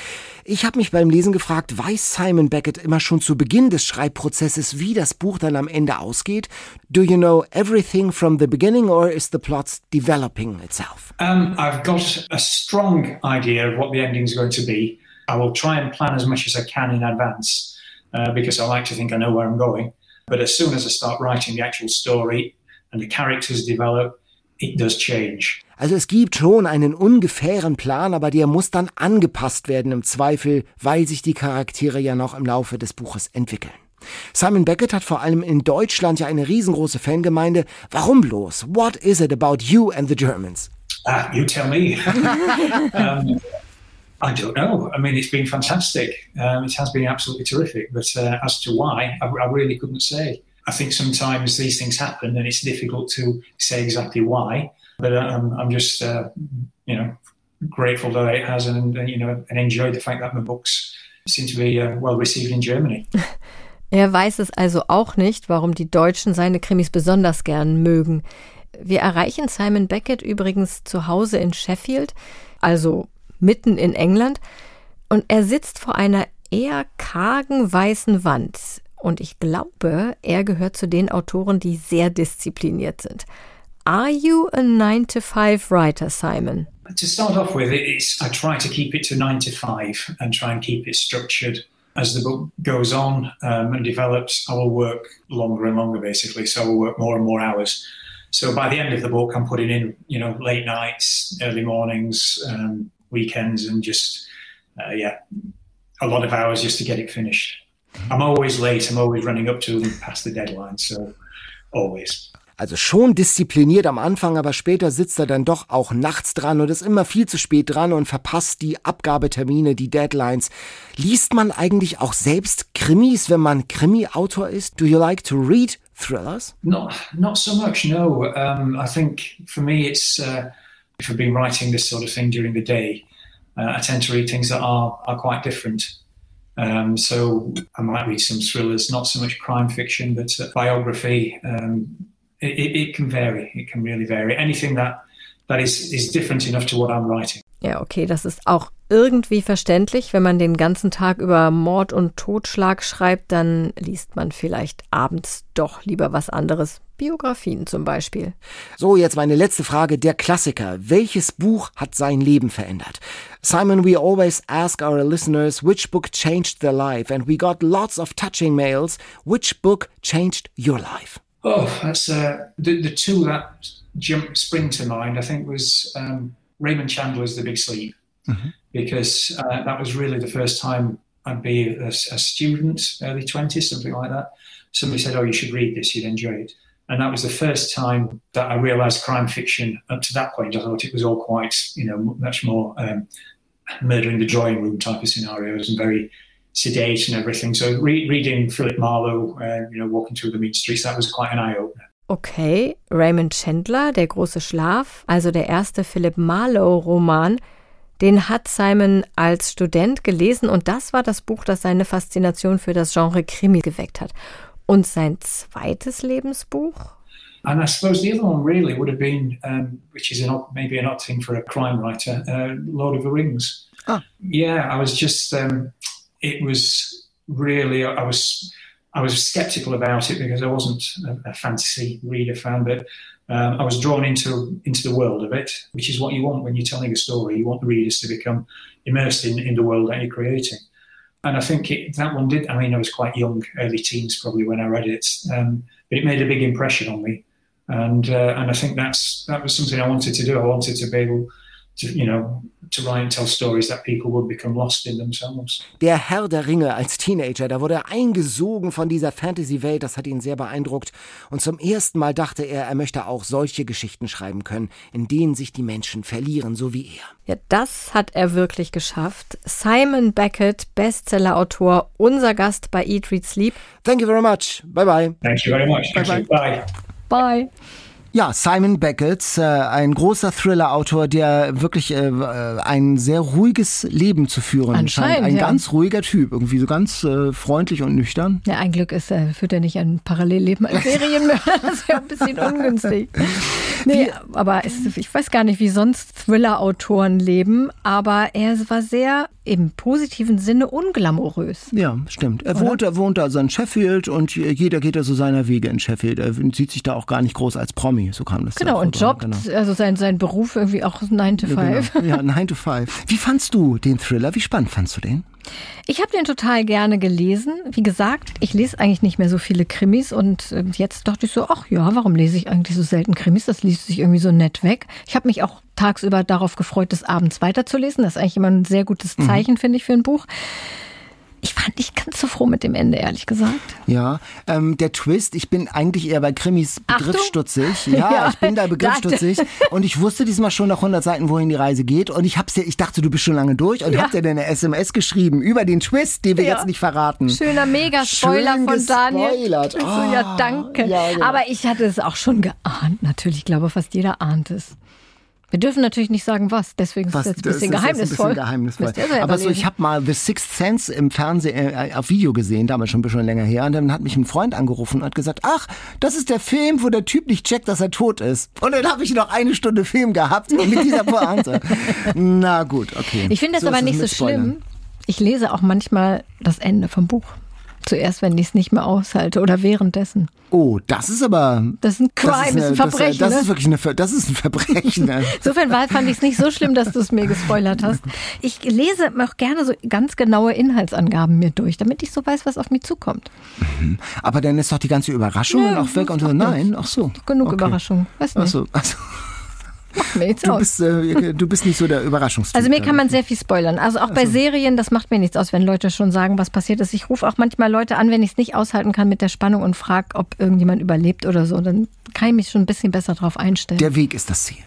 Ich habe mich beim Lesen gefragt, weiß Simon Beckett immer schon zu Beginn des Schreibprozesses, wie das Buch dann am Ende ausgeht? Do you know everything from the beginning or is the plot developing itself? Um, I've got a strong idea of what the ending is going to be. I will try and plan as much as I can in advance uh, because I like to think I know where I'm going. But as soon as I start writing the actual story and the characters develop, it does change. Also es gibt schon einen ungefähren Plan, aber der muss dann angepasst werden im Zweifel, weil sich die Charaktere ja noch im Laufe des Buches entwickeln. Simon Beckett hat vor allem in Deutschland ja eine riesengroße Fangemeinde. Warum bloß? What is it about you and the Germans? Ah, you tell me. um, I don't know. I mean, it's been fantastic. Um, it has been absolutely terrific. But uh, as to why, I, I, really couldn't say. I think sometimes these things happen and it's difficult to say exactly why. But um, I'm just, uh, you know, grateful that it has and, and, you know, and enjoyed the fact that my books seem to be uh, well received in Germany. Er weiß es also auch nicht, warum die Deutschen seine Krimis besonders gern mögen. Wir erreichen Simon Beckett übrigens zu Hause in Sheffield, also mitten in England, und er sitzt vor einer eher kargen weißen Wand. Und ich glaube, er gehört zu den Autoren, die sehr diszipliniert sind. Are you a 9 to 5 writer, Simon? To start off with, I try to keep it to 9 to 5 and try and keep it structured. As the book goes on um, and develops, I will work longer and longer, basically. So I will work more and more hours. So by the end of the book, I'm putting in, you know, late nights, early mornings, um, weekends and just uh, yeah, a lot of hours just to get it finished. I'm always late. I'm always running up to and past the deadline. So always. Also schon diszipliniert am Anfang, aber später sitzt er dann doch auch nachts dran und ist immer viel zu spät dran und verpasst die Abgabetermine, die Deadlines. Liest man eigentlich auch selbst Krimis, wenn man Krimi-Autor ist? Do you like to read thrillers? Not, not so much, no. Um, I think for me it's uh, if I've been writing this sort of thing during the day, uh, I tend to read things that are, are quite different. Um, so I might read some thrillers, not so much crime fiction, but uh, biography. Um, it, it, can vary. It can really vary. Anything that that is, is different enough to what I'm writing. Ja, okay, das ist auch irgendwie verständlich. Wenn man den ganzen Tag über Mord und Totschlag schreibt, dann liest man vielleicht abends doch lieber was anderes. Biografien zum Beispiel. So, jetzt meine letzte Frage. Der Klassiker. Welches Buch hat sein Leben verändert? Simon, we always ask our listeners which book changed their life, and we got lots of touching mails. Which book changed your life? Oh, that's uh, the, the two that jump spring to mind, I think, was um, Raymond Chandler's The Big Sleep, mm-hmm. because uh, that was really the first time I'd be a, a, student, early 20s, something like that. Somebody said, Oh, you should read this, you'd enjoy it. And that was the first time that I realized crime fiction. Up to that point, I thought it was all quite, you know, much more um, murder in the drawing room type of scenarios and very sedate and everything. So re- reading Philip Marlowe, uh, you know, walking through the mean streets, that was quite an eye opener. Okay, Raymond Chandler, Der große Schlaf, also der erste Philip Marlowe-Roman, den hat Simon als Student gelesen und das war das Buch, das seine Faszination für das Genre Krimi geweckt hat. Und sein zweites Lebensbuch? And I suppose the other one really would have been, um, which is an maybe an odd thing for a crime writer, uh, Lord of the Rings. Ah. Yeah, I was just, um, it was really, I was I was skeptical about it because I wasn't a, a fantasy reader fan, but um, I was drawn into into the world of it, which is what you want when you're telling a story. You want the readers to become immersed in, in the world that you're creating. And I think it, that one did. I mean, I was quite young, early teens probably when I read it, um, but it made a big impression on me. And uh, and I think that's that was something I wanted to do. I wanted to be able to, you know, to write and tell stories that people would become lost in themselves. Der Herr der Ringe als Teenager, da wurde er eingesogen von dieser Fantasy-Welt, das hat ihn sehr beeindruckt. Und zum ersten Mal dachte er, er möchte auch solche Geschichten schreiben können, in denen sich die Menschen verlieren, so wie er. Ja, das hat er wirklich geschafft. Simon Beckett, Bestsellerautor, unser Gast bei Eat, Read, Sleep. Thank you very much. Bye bye. Thank you very much. Bye bye. Bye. Bye. Ja, Simon Beckett, äh, ein großer Thriller-Autor, der wirklich äh, äh, ein sehr ruhiges Leben zu führen scheint. Ein ja. ganz ruhiger Typ, irgendwie so ganz äh, freundlich und nüchtern. Ja, ein Glück ist, äh, führt er nicht ein Parallelleben als Serienmörder. Das wäre ein bisschen ungünstig. Nee, aber es, ich weiß gar nicht, wie sonst Thriller-Autoren leben, aber er war sehr im positiven Sinne unglamourös. Ja, stimmt. Er wohnt, er wohnt also in Sheffield und jeder geht also seiner Wege in Sheffield. Er sieht sich da auch gar nicht groß als Promi, so kam das. Genau, und jobbt, genau. also sein, sein Beruf irgendwie auch 9 to 5. Ja, genau. ja, 9 to 5. Wie fandst du den Thriller? Wie spannend fandst du den? Ich habe den total gerne gelesen. Wie gesagt, ich lese eigentlich nicht mehr so viele Krimis und ähm, jetzt dachte ich so, ach ja, warum lese ich eigentlich so selten Krimis? Das liest sich irgendwie so nett weg. Ich habe mich auch tagsüber darauf gefreut, das abends weiterzulesen. Das ist eigentlich immer ein sehr gutes mhm. Zeichen, mhm. finde ich, für ein Buch ich fand nicht ganz so froh mit dem Ende, ehrlich gesagt. Ja, ähm, der Twist, ich bin eigentlich eher bei Krimis begriffsstutzig. Ja, ja, ich bin da begriffsstutzig. und ich wusste diesmal schon nach 100 Seiten, wohin die Reise geht. Und ich hab's dir, ich dachte, du bist schon lange durch und ja. hab dir eine SMS geschrieben über den Twist, den wir ja. jetzt nicht verraten. Schöner Mega-Spoiler von Daniel. Gespoilert. Oh, so, ja, danke. Ja, genau. Aber ich hatte es auch schon geahnt. Natürlich, ich glaube, fast jeder ahnt es. Wir dürfen natürlich nicht sagen, was. Deswegen was, ist es jetzt ein bisschen geheimnisvoll. Ein bisschen geheimnisvoll. Aber so, ich habe mal The Sixth Sense im Fernsehen äh, auf Video gesehen, damals schon ein bisschen länger her. Und dann hat mich ein Freund angerufen und hat gesagt, ach, das ist der Film, wo der Typ nicht checkt, dass er tot ist. Und dann habe ich noch eine Stunde Film gehabt mit dieser Pointe. Na gut, okay. Ich finde das so aber nicht so schlimm. Ich lese auch manchmal das Ende vom Buch. Zuerst, wenn ich es nicht mehr aushalte oder währenddessen. Oh, das ist aber. Das ist ein Crime, das ist, eine, ein Verbrechen. Das, das ist wirklich eine, das ist ein Verbrechen. Insofern fand ich es nicht so schlimm, dass du es mir gespoilert hast. Ich lese auch gerne so ganz genaue Inhaltsangaben mir durch, damit ich so weiß, was auf mich zukommt. Mhm. Aber dann ist doch die ganze Überraschung Nö, auch weg und so. Nein, ach so. Genug okay. Überraschung. Weiß nicht. Ach so, ach so. Du bist, äh, du bist nicht so der Überraschungstyp. Also mir kann man sehr viel spoilern. Also auch bei also. Serien, das macht mir nichts aus, wenn Leute schon sagen, was passiert ist. Ich rufe auch manchmal Leute an, wenn ich es nicht aushalten kann mit der Spannung und frage, ob irgendjemand überlebt oder so. Dann kann ich mich schon ein bisschen besser darauf einstellen. Der Weg ist das Ziel.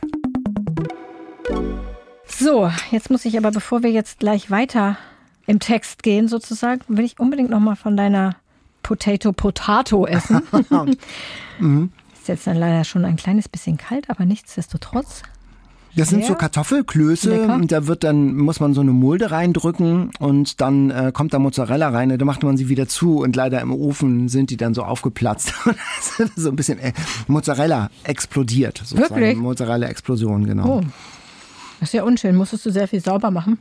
So, jetzt muss ich aber, bevor wir jetzt gleich weiter im Text gehen, sozusagen, will ich unbedingt nochmal von deiner Potato Potato essen. mhm. Ist jetzt dann leider schon ein kleines bisschen kalt, aber nichtsdestotrotz. Das sind so Kartoffelklöße Lecker. und da wird dann, muss man so eine Mulde reindrücken und dann äh, kommt da Mozzarella rein, da macht man sie wieder zu und leider im Ofen sind die dann so aufgeplatzt. so ein bisschen äh, Mozzarella explodiert. Sozusagen. Wirklich? Mozzarella-Explosion, genau. Oh. Das ist ja unschön. Musstest du sehr viel sauber machen?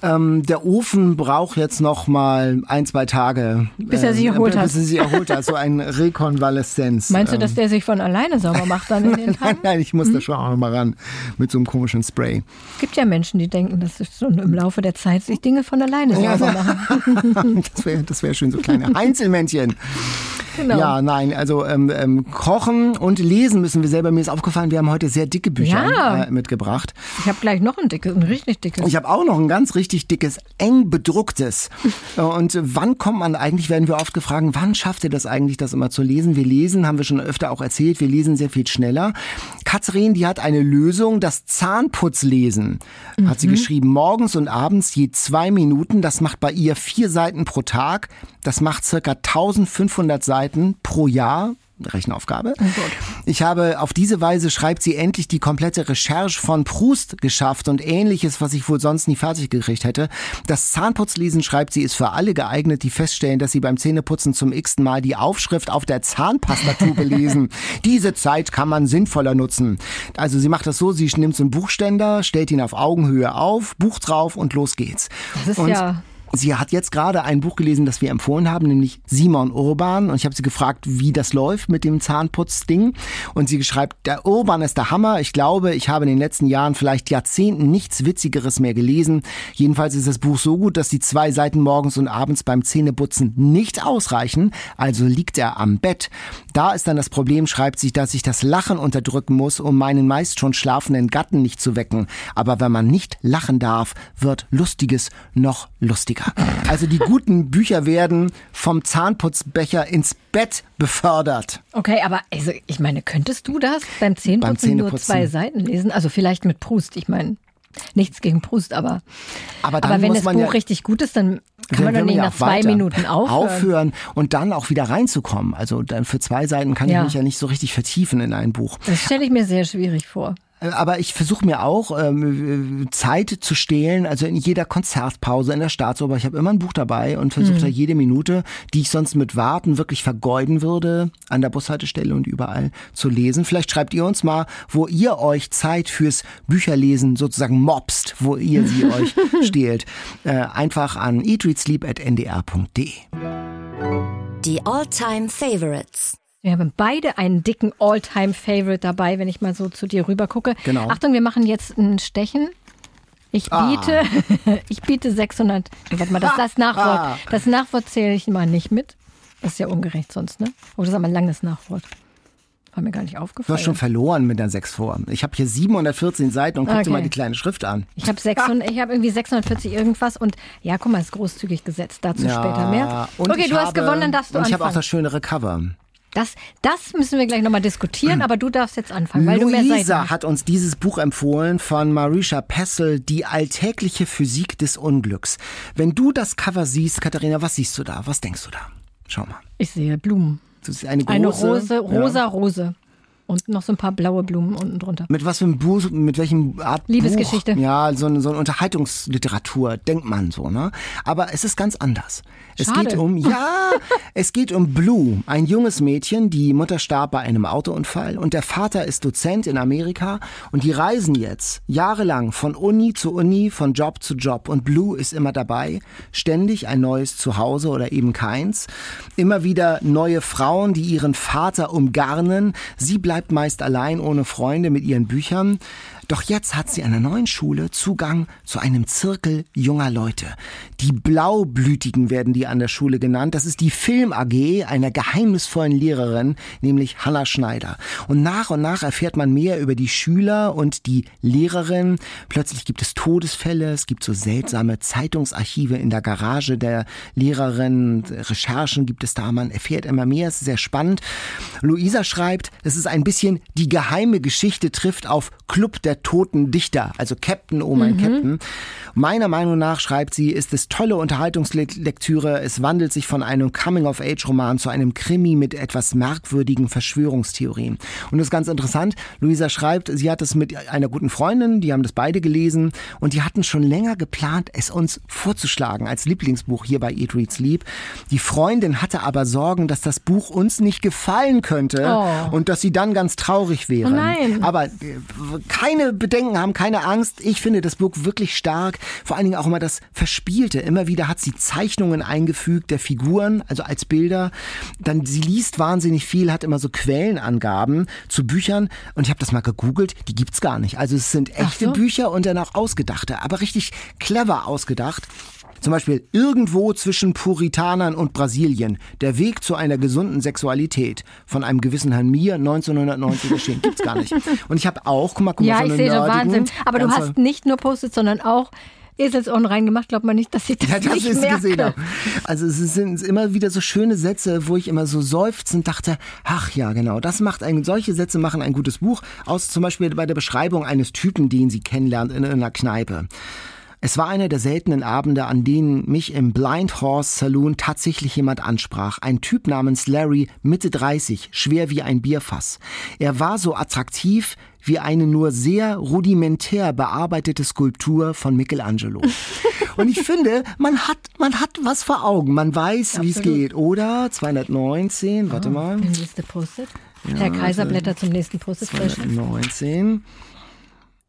Ähm, der Ofen braucht jetzt noch mal ein, zwei Tage. Bis er sich erholt äh, hat. Bis er sich erholt hat. So ein Rekonvaleszenz. Meinst du, dass Ähm, der sich von alleine sauber macht dann in den Nein, Tagen? nein, ich Hm? muss da schon auch noch mal ran mit so einem komischen Spray. Es gibt ja Menschen, die denken, dass es schon im Laufe der Zeit sich Dinge von alleine sauber machen. Das wäre das wär schön, so kleine Einzelmännchen. Genau. Ja, nein, also ähm, ähm, kochen und lesen müssen wir selber. Mir ist aufgefallen, wir haben heute sehr dicke Bücher Ja. äh, mitgebracht. Ich habe gleich noch ein dickes, ein richtig dickes. Ich habe auch noch ein ganz richtig dickes, eng bedrucktes. Und wann kommt man eigentlich, werden wir oft gefragt, wann schafft ihr das eigentlich, das immer zu lesen? Wir lesen, haben wir schon öfter auch erzählt, wir lesen sehr viel schneller. Katrin, die hat eine Lösung, das Zahnputzlesen, hat sie geschrieben, morgens und abends je zwei Minuten. Das macht bei ihr vier Seiten pro Tag. Das macht circa 1500 Seiten pro Jahr. Rechenaufgabe. Ich habe auf diese Weise schreibt sie endlich die komplette Recherche von Proust geschafft und ähnliches, was ich wohl sonst nie fertig gekriegt hätte. Das Zahnputzlesen schreibt sie ist für alle geeignet, die feststellen, dass sie beim Zähneputzen zum x-ten Mal die Aufschrift auf der Zahnpastatube lesen. Diese Zeit kann man sinnvoller nutzen. Also sie macht das so, sie nimmt so einen Buchständer, stellt ihn auf Augenhöhe auf, Buch drauf und los geht's. Das ist und ja- Sie hat jetzt gerade ein Buch gelesen, das wir empfohlen haben, nämlich Simon Urban. Und ich habe sie gefragt, wie das läuft mit dem Zahnputzding. Und sie schreibt, der Urban ist der Hammer. Ich glaube, ich habe in den letzten Jahren, vielleicht Jahrzehnten, nichts Witzigeres mehr gelesen. Jedenfalls ist das Buch so gut, dass die zwei Seiten morgens und abends beim Zähneputzen nicht ausreichen. Also liegt er am Bett. Da ist dann das Problem, schreibt sie, dass ich das Lachen unterdrücken muss, um meinen meist schon schlafenden Gatten nicht zu wecken. Aber wenn man nicht lachen darf, wird Lustiges noch lustiger. Also die guten Bücher werden vom Zahnputzbecher ins Bett befördert. Okay, aber also ich meine, könntest du das beim Zähneputzen, nur Zähneputzen. zwei Seiten lesen? Also vielleicht mit Proust. Ich meine, nichts gegen Proust, aber, Aber aber wenn das Buch ja- richtig gut ist, dann kann man doch nicht nach zwei Minuten aufhören. aufhören und dann auch wieder reinzukommen. Also dann für zwei Seiten kann Ja. ich mich ja nicht so richtig vertiefen in ein Buch. Das stelle ich mir sehr schwierig vor. Äh, Aber ich versuche mir auch ähm, äh, Zeit zu stehlen, also in jeder Konzertpause, in der Staatsoper. Ich habe immer ein Buch dabei und versuche Mhm. da jede Minute, die ich sonst mit Warten wirklich vergeuden würde, an der Bushaltestelle und überall zu lesen. Vielleicht schreibt ihr uns mal, wo ihr euch Zeit fürs Bücherlesen sozusagen mobst, wo ihr sie euch stehlt. Äh, einfach an eatreadsleep.ndr.de. Die All-Time Favorites. Wir haben beide einen dicken All-Time-Favorite dabei, wenn ich mal so zu dir rüber gucke. Genau. Achtung, wir machen jetzt ein Stechen. Ich Ah. biete, ich biete 600. Nee, Warte mal, das, das Nachwort, das Nachwort zähle ich mal nicht mit. Das ist ja ungerecht sonst, ne? Oh, das ist aber ein langes Nachwort. War mir gar nicht Du aufgefallen. hast schon verloren mit der 6 vor. Ich habe hier 714 Seiten und guck dir Okay. mal die kleine Schrift an. Ich habe 600, ich habe irgendwie 640 irgendwas und ja, guck mal, ist großzügig gesetzt. Dazu später mehr. Okay, du hast gewonnen, dann darfst du Und ich habe auch anfangen. das schönere Cover. Das, das müssen wir gleich nochmal diskutieren, aber du darfst jetzt anfangen, weil du mehr Seiten Luisa hat uns dieses Buch empfohlen von Marisha Pessel, Die alltägliche Physik des Unglücks. Wenn du das Cover siehst, Katharina, was siehst du da? Was denkst du da? Schau mal. Ich sehe Blumen. Das ist eine große. Eine Rose, Ja. rosa Rose. Und noch so ein paar blaue Blumen unten drunter. Mit was für einem Buch, mit welchem Art Liebesgeschichte. Buch? Ja, so eine, so eine Unterhaltungsliteratur, denkt man so, ne? Aber es ist ganz anders. Es Schade. geht um, ja, es geht um Blue, ein junges Mädchen, die Mutter starb bei einem Autounfall und der Vater ist Dozent in Amerika und die reisen jetzt jahrelang von Uni zu Uni, von Job zu Job und Blue ist immer dabei, ständig ein neues Zuhause oder eben keins, immer wieder neue Frauen, die ihren Vater umgarnen, sie bleibt meist allein ohne Freunde mit ihren Büchern. Doch jetzt hat sie an der neuen Schule Zugang zu einem Zirkel junger Leute. Die Blaublütigen werden die an der Schule genannt. Das ist die Film AG einer geheimnisvollen Lehrerin, nämlich Hannah Schneider. Und nach und nach erfährt man mehr über die Schüler und die Lehrerin. Plötzlich gibt es Todesfälle, es gibt so seltsame Zeitungsarchive in der Garage der Lehrerin, Recherchen gibt es da, man erfährt immer mehr, es ist sehr spannend. Luisa schreibt, es ist ein bisschen die geheime Geschichte trifft auf Club der toten Dichter, also Captain, oh mein Captain. Meiner Meinung nach, schreibt sie, ist es tolle Unterhaltungslektüre. Es wandelt sich von einem Coming-of-Age-Roman zu einem Krimi mit etwas merkwürdigen Verschwörungstheorien. Und das ist ganz interessant. Luisa schreibt, sie hat es mit einer guten Freundin, die haben das beide gelesen und die hatten schon länger geplant, es uns vorzuschlagen als Lieblingsbuch hier bei Eat, Read, Sleep. Die Freundin hatte aber Sorgen, dass das Buch uns nicht gefallen könnte Oh. und dass sie dann ganz traurig wären. Oh nein. Aber äh, keine keine Bedenken haben, keine Angst. Ich finde das Buch wirklich stark. Vor allen Dingen auch immer das Verspielte. Immer wieder hat sie Zeichnungen eingefügt der Figuren, also als Bilder. Dann sie liest wahnsinnig viel, hat immer so Quellenangaben zu Büchern. Und ich habe das mal gegoogelt. Die gibt's gar nicht. Also es sind echte so. Bücher und dann auch ausgedachte, aber richtig clever ausgedacht. Zum Beispiel irgendwo zwischen Puritanern und Brasilien. Der Weg zu einer gesunden Sexualität. Von einem gewissen Herrn Mir 1990 erschienen. Gibt's gar nicht. Und ich habe auch, guck mal, guck ja, mal, so ich sehe schon Wahnsinn. Aber du hast nicht nur Post-its, sondern auch Eselsohren reingemacht. Glaubt man nicht, dass ich das, ja, das nicht ist merke. gesehen habe. Also es sind immer wieder so schöne Sätze, wo ich immer so seufzend dachte, ach ja, genau, das macht ein, solche Sätze machen ein gutes Buch. Aus zum Beispiel bei der Beschreibung eines Typen, den sie kennenlernt in einer Kneipe. Es war einer der seltenen Abende, an denen mich im Blind Horse Saloon tatsächlich jemand ansprach. Ein Typ namens Larry, Mitte 30, schwer wie ein Bierfass. Er war so attraktiv wie eine nur sehr rudimentär bearbeitete Skulptur von Michelangelo. Und ich finde, man hat, man hat was vor Augen. Man weiß, wie es geht, oder? 219, warte oh, mal. Post-it. Ja, Herr Kaiser blättert zum nächsten Post-it. 219.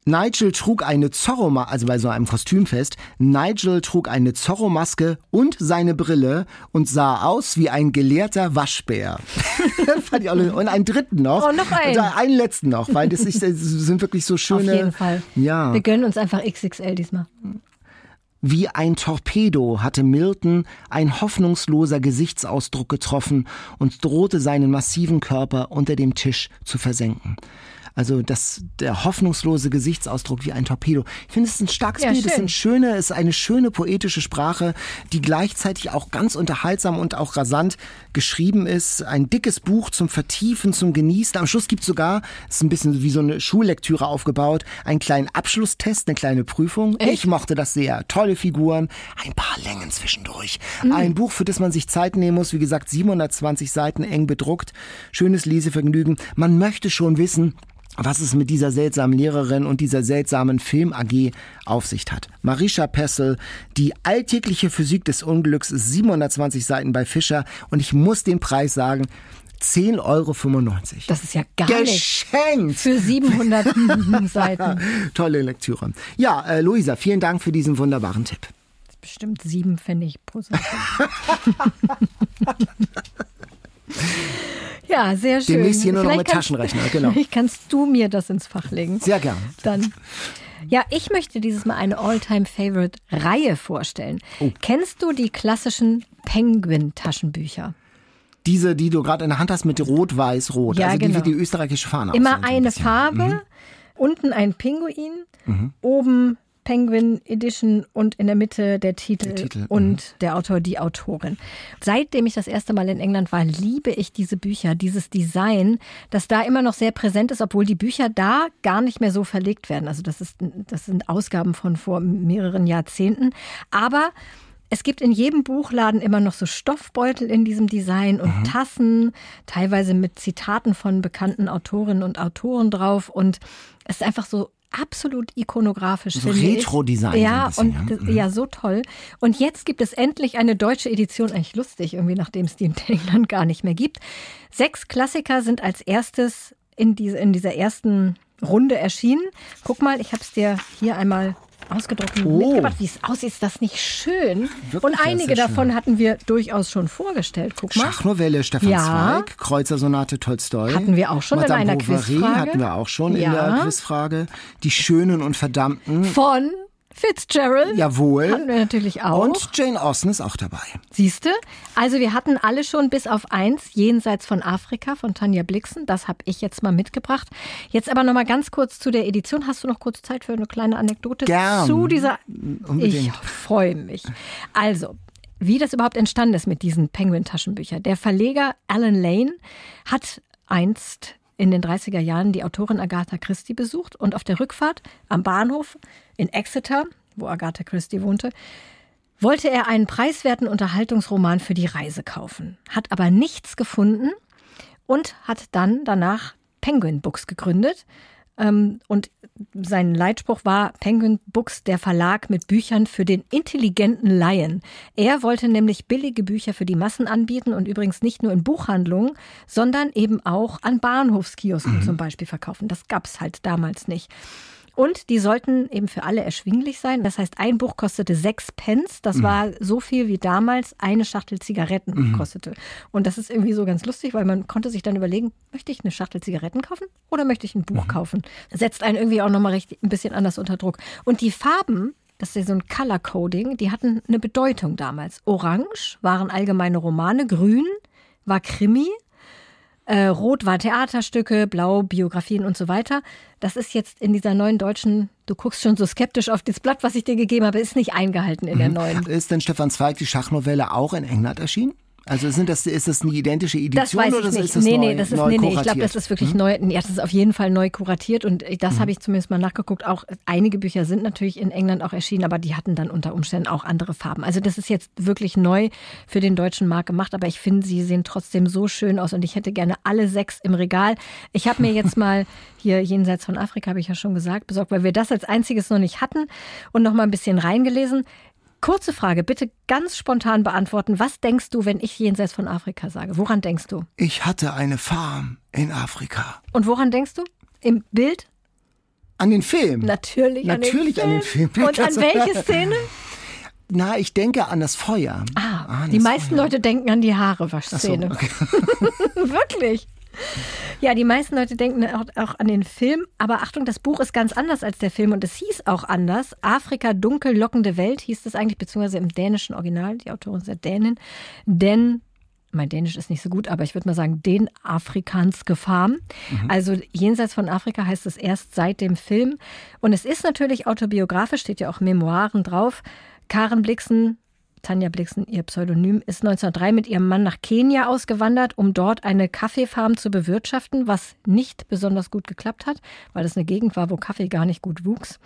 Nigel trug eine Zorro-Maske, also bei so einem Kostümfest, Nigel trug eine Zorro-Maske und seine Brille und sah aus wie ein gelehrter Waschbär. und einen dritten noch. Oh, noch einen. Und einen letzten noch, weil das, ist, das sind wirklich so schöne. Auf jeden Fall. Ja. Wir gönnen uns einfach XXL diesmal. Wie ein Torpedo hatte Milton ein hoffnungsloser Gesichtsausdruck getroffen und drohte seinen massiven Körper unter dem Tisch zu versenken. Also das, der hoffnungslose Gesichtsausdruck wie ein Torpedo. Ich finde, es ist ein starkes ja, Bild. Es ist, schöne, es ist eine schöne poetische Sprache, die gleichzeitig auch ganz unterhaltsam und auch rasant geschrieben ist. Ein dickes Buch zum Vertiefen, zum Genießen. Am Schluss gibt es sogar, es ist ein bisschen wie so eine Schullektüre aufgebaut, einen kleinen Abschlusstest, eine kleine Prüfung. Echt? Ich mochte das sehr. Tolle Figuren, ein paar Längen zwischendurch. Mhm. Ein Buch, für das man sich Zeit nehmen muss. Wie gesagt, 720 Seiten eng bedruckt. Schönes Lesevergnügen. Man möchte schon wissen, was es mit dieser seltsamen Lehrerin und dieser seltsamen Film AG auf sich hat. Marisha Pessel, die alltägliche Physik des Unglücks, 720 Seiten bei Fischer und ich muss den Preis sagen, 10,95 Euro. Das ist ja gar Geschenkt. nichts. Für 700 Seiten. Tolle Lektüre. Ja, äh, Luisa, vielen Dank für diesen wunderbaren Tipp. Das ist bestimmt sieben Pfennig pro Seite. Ja, sehr schön. Demnächst hier nur vielleicht noch mit Taschenrechner, genau. Vielleicht kannst du mir das ins Fach legen. Sehr gern. Dann. Ja, ich möchte dieses Mal eine All-Time-Favorite-Reihe vorstellen. Oh. Kennst du die klassischen Penguin-Taschenbücher? Diese, die du gerade in der Hand hast mit Rot-Weiß-Rot, ja, also genau. die wie die österreichische Fahne Immer eine so ein Farbe, mhm. unten ein Pinguin, mhm. oben Penguin Edition und in der Mitte der Titel, Titel und mhm. der Autor, die Autorin. Seitdem ich das erste Mal in England war, liebe ich diese Bücher, dieses Design, das da immer noch sehr präsent ist, obwohl die Bücher da gar nicht mehr so verlegt werden. Also das, ist, das sind Ausgaben von vor mehreren Jahrzehnten. Aber es gibt in jedem Buchladen immer noch so Stoffbeutel in diesem Design und mhm. Tassen, teilweise mit Zitaten von bekannten Autorinnen und Autoren drauf. Und es ist einfach so absolut ikonografisch. So Retro-Design. Ja, so bisschen, und ja. Mhm. ja, so toll. Und jetzt gibt es endlich eine deutsche Edition, eigentlich lustig, irgendwie, nachdem es die in England gar nicht mehr gibt. Sechs Klassiker sind als erstes in, diese, in dieser ersten Runde erschienen. Guck mal, ich habe es dir hier einmal ausgedruckt oh. mitgebracht. Wie es aussieht, ist das nicht schön? Wirklich, und einige davon schön. hatten wir durchaus schon vorgestellt. Guck mal. Schachnovelle Stefan ja. Zweig, Kreuzersonate Tolstoi. Hatten wir auch schon Madame in einer Bovary Quizfrage. hatten wir auch schon ja. in der Quizfrage. Die Schönen und Verdammten. Von Fitzgerald. Jawohl. Hatten wir natürlich auch. Und Jane Austen ist auch dabei. Siehste? Also wir hatten alle schon bis auf eins, jenseits von Afrika, von Tanja Blixen. Das habe ich jetzt mal mitgebracht. Jetzt aber noch mal ganz kurz zu der Edition. Hast du noch kurz Zeit für eine kleine Anekdote Gern. zu dieser? Unbedingt. Ich freue mich. Also, wie das überhaupt entstanden ist mit diesen Penguin-Taschenbüchern. Der Verleger Alan Lane hat einst in den 30er Jahren die Autorin Agatha Christie besucht und auf der Rückfahrt am Bahnhof in Exeter, wo Agatha Christie wohnte, wollte er einen preiswerten Unterhaltungsroman für die Reise kaufen, hat aber nichts gefunden und hat dann danach Penguin Books gegründet. Ähm, und sein Leitspruch war Penguin Books, der Verlag mit Büchern für den intelligenten Laien. Er wollte nämlich billige Bücher für die Massen anbieten und übrigens nicht nur in Buchhandlungen, sondern eben auch an Bahnhofskiosken mhm. zum Beispiel verkaufen. Das gab es halt damals nicht. Und die sollten eben für alle erschwinglich sein. Das heißt, ein Buch kostete sechs Pence. Das war so viel wie damals eine Schachtel Zigaretten kostete. Und das ist irgendwie so ganz lustig, weil man konnte sich dann überlegen, möchte ich eine Schachtel Zigaretten kaufen oder möchte ich ein Buch kaufen? Setzt einen irgendwie auch nochmal richtig ein bisschen anders unter Druck. Und die Farben, das ist ja so ein Color Coding, die hatten eine Bedeutung damals. Orange waren allgemeine Romane, grün war Krimi, äh, Rot war Theaterstücke, Blau Biografien und so weiter. Das ist jetzt in dieser neuen deutschen, du guckst schon so skeptisch auf das Blatt, was ich dir gegeben habe, ist nicht eingehalten in der neuen. Ist denn Stefan Zweig die Schachnovelle auch in England erschienen? Also sind das, ist das eine identische Edition Das weiß oder ich nicht. ist das nee, neu, nee, das ist, nee, nee, ich glaube, das ist wirklich neu. Ja, das ist auf jeden Fall neu kuratiert und das habe ich zumindest mal nachgeguckt. Auch einige Bücher sind natürlich in England auch erschienen, aber die hatten dann unter Umständen auch andere Farben. Also das ist jetzt wirklich neu für den deutschen Markt gemacht, aber ich finde, sie sehen trotzdem so schön aus und ich hätte gerne alle sechs im Regal. Ich habe mir jetzt mal hier jenseits von Afrika, habe ich ja schon gesagt, besorgt, weil wir das als einziges noch nicht hatten und noch mal ein bisschen reingelesen. Kurze Frage, bitte ganz spontan beantworten. Was denkst du, wenn ich jenseits von Afrika sage? Woran denkst du? Ich hatte eine Farm in Afrika. Und woran denkst du? Im Bild? An den Film? Natürlich, Natürlich an den Film. Und an welche Szene? Na, ich denke an das Feuer. Ah, an die das meisten Feuer. Leute denken an die Ach so, Haarewaschszene. okay. Wirklich. Ja, die meisten Leute denken auch, auch an den Film. Aber Achtung, das Buch ist ganz anders als der Film und es hieß auch anders. Afrika, dunkel lockende Welt hieß es eigentlich, beziehungsweise im dänischen Original. Die Autorin ist ja Dänin. Denn, mein Dänisch ist nicht so gut, aber ich würde mal sagen, den Afrikans Gefahr. Also jenseits von Afrika heißt es erst seit dem Film. Und es ist natürlich autobiografisch, steht ja auch Memoiren drauf. Karen Blixen, Tanja Blixen, ihr Pseudonym, ist 1903 mit ihrem Mann nach Kenia ausgewandert, um dort eine Kaffeefarm zu bewirtschaften, was nicht besonders gut geklappt hat, weil es eine Gegend war, wo Kaffee gar nicht gut wuchs.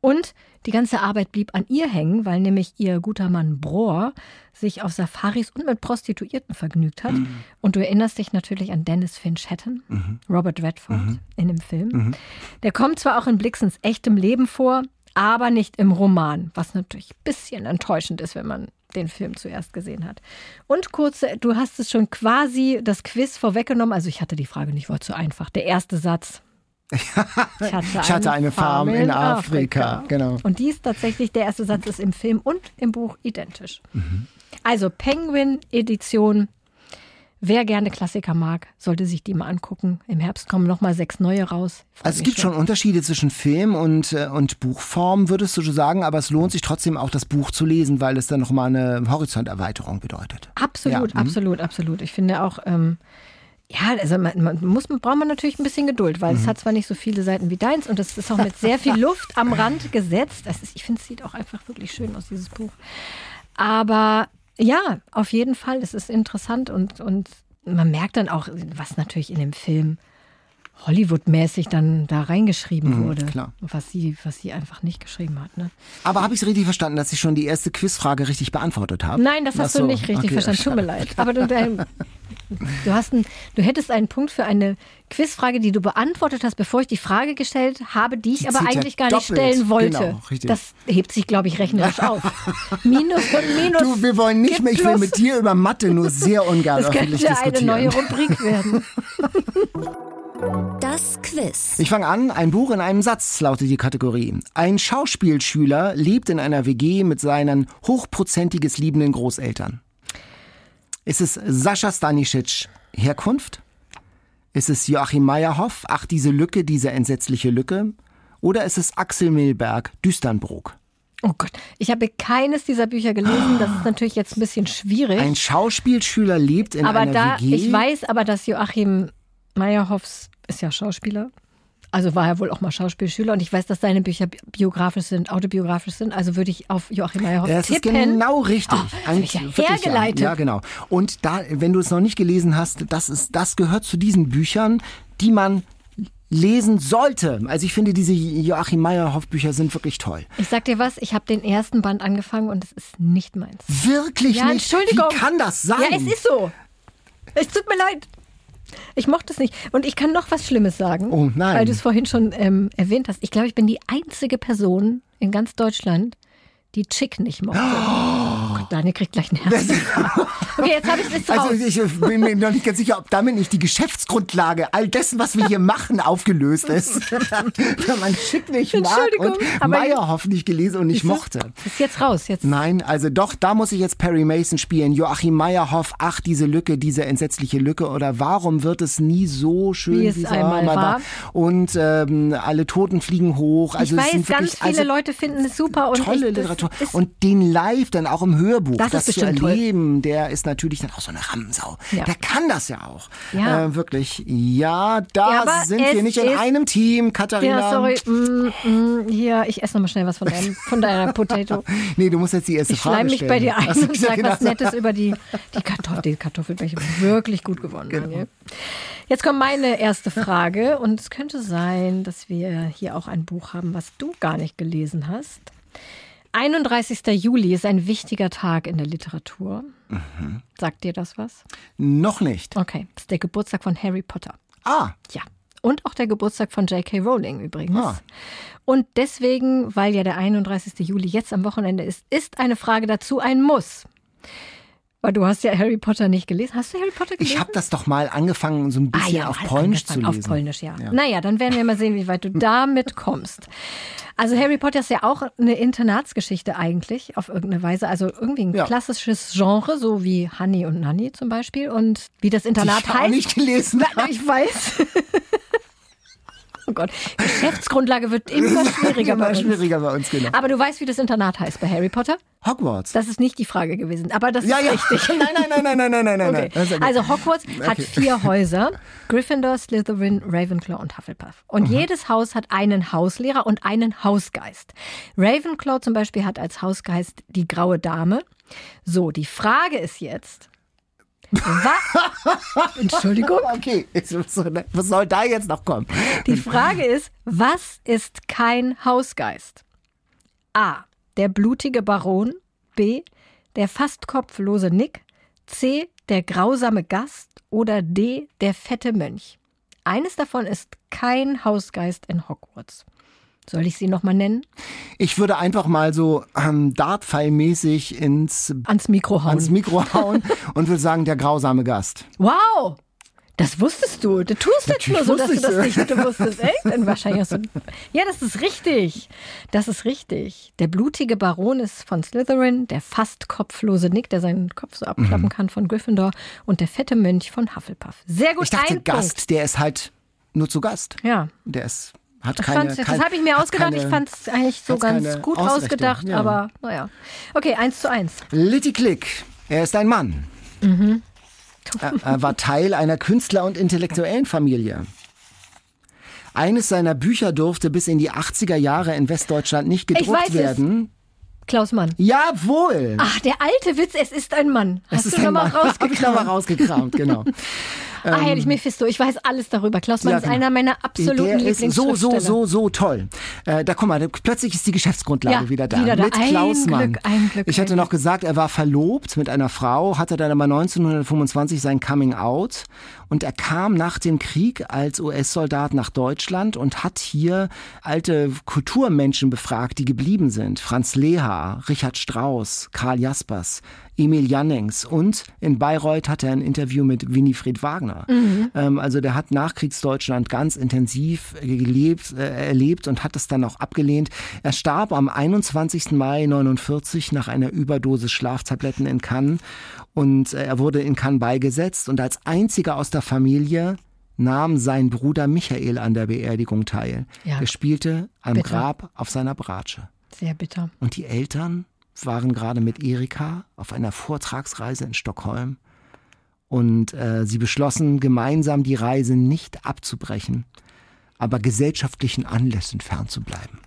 Und die ganze Arbeit blieb an ihr hängen, weil nämlich ihr guter Mann Brohr sich auf Safaris und mit Prostituierten vergnügt hat. Und du erinnerst dich natürlich an Dennis Finch Hatton, Robert Redford in dem Film. Der kommt zwar auch in Blixens echtem Leben vor, aber nicht im Roman, was natürlich ein bisschen enttäuschend ist, wenn man den Film zuerst gesehen hat. Und kurze, du hast es schon quasi das Quiz vorweggenommen. Also ich hatte die Frage nicht, war zu einfach. Der erste Satz. Ich hatte, Ich hatte eine Farm in Afrika, genau. Und dies tatsächlich, der erste Satz ist im Film und im Buch identisch. Also Penguin-Edition. Wer gerne Klassiker mag, sollte sich die mal angucken. Im Herbst kommen noch mal sechs neue raus. Also es gibt schon Unterschiede zwischen Film und, äh, und Buchform, würdest du so sagen, aber es lohnt sich trotzdem auch das Buch zu lesen, weil es dann nochmal eine Horizonterweiterung bedeutet. Absolut, Ja, mhm. absolut, absolut. Ich finde auch, ähm, ja, also man, man muss, braucht man natürlich ein bisschen Geduld, weil es Mhm. hat zwar nicht so viele Seiten wie deins und es ist auch mit sehr viel Luft am Rand gesetzt. Das ist, ich finde, es sieht auch einfach wirklich schön aus, dieses Buch. Aber ja, auf jeden Fall, es ist interessant und, und man merkt dann auch, was natürlich in dem Film Hollywood-mäßig dann da reingeschrieben wurde. Mhm, klar. Was sie, was sie einfach nicht geschrieben hat. Ne? Aber habe ich es richtig verstanden, dass ich schon die erste Quizfrage richtig beantwortet habe? Nein, das hast so, du nicht richtig okay, verstanden. Tut mir leid. Aber du, dein, du, hast ein, du hättest einen Punkt für eine Quizfrage, die du beantwortet hast, bevor ich die Frage gestellt habe, die ich Die aber ja eigentlich gar nicht doppelt. stellen wollte. Genau, richtig. das hebt sich, glaube ich, rechnerisch auf. Minus und Minus. Du, wir wollen nicht mehr, ich will mit dir über Mathe nur sehr ungern Das öffentlich könnte eine diskutieren. neue Rubrik werden. Das Quiz. Ich fange an. Ein Buch in einem Satz lautet die Kategorie. Ein Schauspielschüler lebt in einer WG mit seinen hochprozentiges liebenden Großeltern. Ist es Sascha Stanisic Herkunft? Ist es Joachim Meyerhoff? Ach, diese Lücke, diese entsetzliche Lücke? Oder ist es Axel Milberg Düsternbrook? Oh Gott, ich habe keines dieser Bücher gelesen. Das ist natürlich jetzt ein bisschen schwierig. Ein Schauspielschüler lebt in aber einer da, WG. ich weiß aber, dass Joachim Meyerhoffs ist ja Schauspieler. Also war er wohl auch mal Schauspielschüler und ich weiß, dass seine Bücher bi- biografisch sind, autobiografisch sind. Also würde ich auf Joachim Meyerhoff Das ist tippen. genau richtig. Oh, Ein- das hab ich ja hergeleitet. Ja, ja, genau. Und da, wenn du es noch nicht gelesen hast, das ist, das gehört zu diesen Büchern, die man lesen sollte. Also ich finde, diese Joachim Meyerhoff Bücher sind wirklich toll. Ich sag dir was, ich habe den ersten Band angefangen und es ist nicht meins. Wirklich Ja, nicht. Entschuldigung. Wie kann das sein? Ja, es ist so. Es tut mir leid. Ich mochte es nicht. Und ich kann noch was Schlimmes sagen. Oh, nein. Weil du es vorhin schon ähm, erwähnt hast. Ich glaube, ich bin die einzige Person in ganz Deutschland, die Chick nicht mochte. Gott, Daniel kriegt gleich einen Herzinfarkt. Okay, jetzt habe ich es Also ich bin mir noch nicht ganz sicher, ob damit nicht die Geschäftsgrundlage all dessen, was wir hier machen, aufgelöst ist. Wenn man Schick nicht mag und aber Meyerhoff nicht gelesen und nicht mochte. Ist jetzt raus. Jetzt. Nein, also doch, da muss ich jetzt Perry Mason spielen. Joachim Meyerhoff, ach, diese Lücke, diese entsetzliche Lücke. Oder warum wird es nie so schön, Wie es einmal war? Und ähm, alle Toten fliegen hoch. Also ich weiß, sind ganz wirklich, viele also, Leute finden es super. Und Tolle ich, Literatur. Und den live dann auch im Hörbuch, Das das, ist zu bestimmt toll. erleben, der ist natürlich dann auch so eine Rammsau. Ja. Der kann das ja auch. Ja. Äh, wirklich. Ja, da Ja, sind wir nicht in einem Team, Katharina. ja, sorry. Mm, mm, hier, ich esse noch mal schnell was von, deinem, von deiner Potato. Nee, du musst jetzt die erste Ich Frage schleim mich stellen. bei dir ein Ach so, und sag genau was. Nettes über die, die, Kartoffel, die Kartoffelbecher. Wirklich gut gewonnen, Genau. Daniel. Jetzt kommt meine erste Frage und es könnte sein, dass wir hier auch ein Buch haben, was du gar nicht gelesen hast. 31. Juli ist ein wichtiger Tag in der Literatur. Mhm. Sagt dir das was? Noch nicht. Okay, das ist der Geburtstag von Harry Potter. Ah, Ja. Und auch der Geburtstag von J.K. Rowling übrigens. Ah. Und deswegen, weil ja der 31. Juli jetzt am Wochenende ist, ist eine Frage dazu ein Muss. Weil du hast ja Harry Potter nicht gelesen. Hast du Harry Potter gelesen? ich habe das doch mal angefangen, so ein Ah, bisschen ja, auf Polnisch zu lesen. Auf Polnisch, ja. Naja, dann werden wir mal sehen, wie weit du damit kommst. Also Harry Potter ist ja auch eine Internatsgeschichte eigentlich, auf irgendeine Weise. Also irgendwie ein Ja. klassisches Genre, so wie Honey und Nanny zum Beispiel. Und wie das Internat ich auch heißt. nicht gelesen. Na, Ich weiß. Oh Gott, Geschäftsgrundlage wird immer schwieriger bei Immer uns. schwieriger bei uns, genau. Aber du weißt, wie das Internat heißt bei Harry Potter? Hogwarts. Das ist nicht die Frage gewesen, aber das ja, ist ja. richtig. Nein, nein, nein, nein, nein, nein, nein, nein. Okay. Ja gut. Also Hogwarts hat vier Häuser. Gryffindor, Slytherin, Ravenclaw und Hufflepuff. Und jedes Haus hat einen Hauslehrer und einen Hausgeist. Ravenclaw zum Beispiel hat als Hausgeist die graue Dame. So, die Frage ist jetzt. Was? Entschuldigung. Okay, was soll da jetzt noch kommen? Die Frage ist, was ist kein Hausgeist? A. Der blutige Baron. B. Der fast kopflose Nick. C. Der grausame Gast. Oder D. Der fette Mönch. Eines davon ist kein Hausgeist in Hogwarts. Soll ich sie nochmal nennen? Ich würde einfach mal so ähm, Dartpfeilmäßig ins, Ans Mikro hauen. ans Mikro hauen und würde sagen, der grausame Gast. Wow! Das wusstest du. Du tust jetzt nur so, dass du das nicht. Du wusstest echt? Dann wahrscheinlich hast du. Ja, das ist richtig. Das ist richtig. Der blutige Baron ist von Slytherin, der fast kopflose Nick, der seinen Kopf so abklappen Mhm. kann von Gryffindor und der fette Mönch von Hufflepuff. Sehr gut. Ich dachte, Gast, der ist halt nur zu Gast. Ja. Der ist, hat keine. kein- das habe ich mir ausgedacht. keine- ich fand es eigentlich so ganz gut ausgedacht, ja. aber naja. Okay, eins zu eins. Litty Click, er ist ein Mann. Mhm. Er, war Teil einer Künstler- und intellektuellen Familie. Eines seiner Bücher durfte bis in die 80er Jahre in Westdeutschland nicht Ich gedruckt weiß es. werden. Klaus Mann. Jawohl! Ach, der alte Witz, es ist ein Mann. Es Hast ist du nochmal Mann. Hab ich nochmal rausgekramt? rausgekramt, genau. Ah, Herrlich Mephisto, ich weiß alles darüber. Klaus Mann Ja, ist genau. einer meiner absoluten Der ist so, so, so, so toll. Äh, da guck mal, plötzlich ist die Geschäftsgrundlage Ja, wieder da. wieder da. Mit Ein Klaus Mann. Glück, ein Glück, ich hatte noch gesagt, er war verlobt mit einer Frau, hatte dann aber 1925 sein Coming Out und er kam nach dem Krieg als US-Soldat nach Deutschland und hat hier alte Kulturmenschen befragt, die geblieben sind. Franz Leha, Richard Strauss, Karl Jaspers, Emil Jannings und in Bayreuth hat er ein Interview mit Winifred Wagner. Ähm, also der hat Nachkriegsdeutschland ganz intensiv gelebt, äh, erlebt und hat es dann auch abgelehnt. Er starb am 21. Mai 49 nach einer Überdosis Schlaftabletten in Cannes und äh, er wurde in Cannes beigesetzt und als einziger aus der Familie nahm sein Bruder Michael an der Beerdigung teil. Ja. Er spielte am Bitter. Grab auf seiner Bratsche. Sehr bitter. Und die Eltern waren gerade mit Erika auf einer Vortragsreise in Stockholm. Und äh, sie beschlossen, gemeinsam die Reise nicht abzubrechen, aber gesellschaftlichen Anlässen fernzubleiben.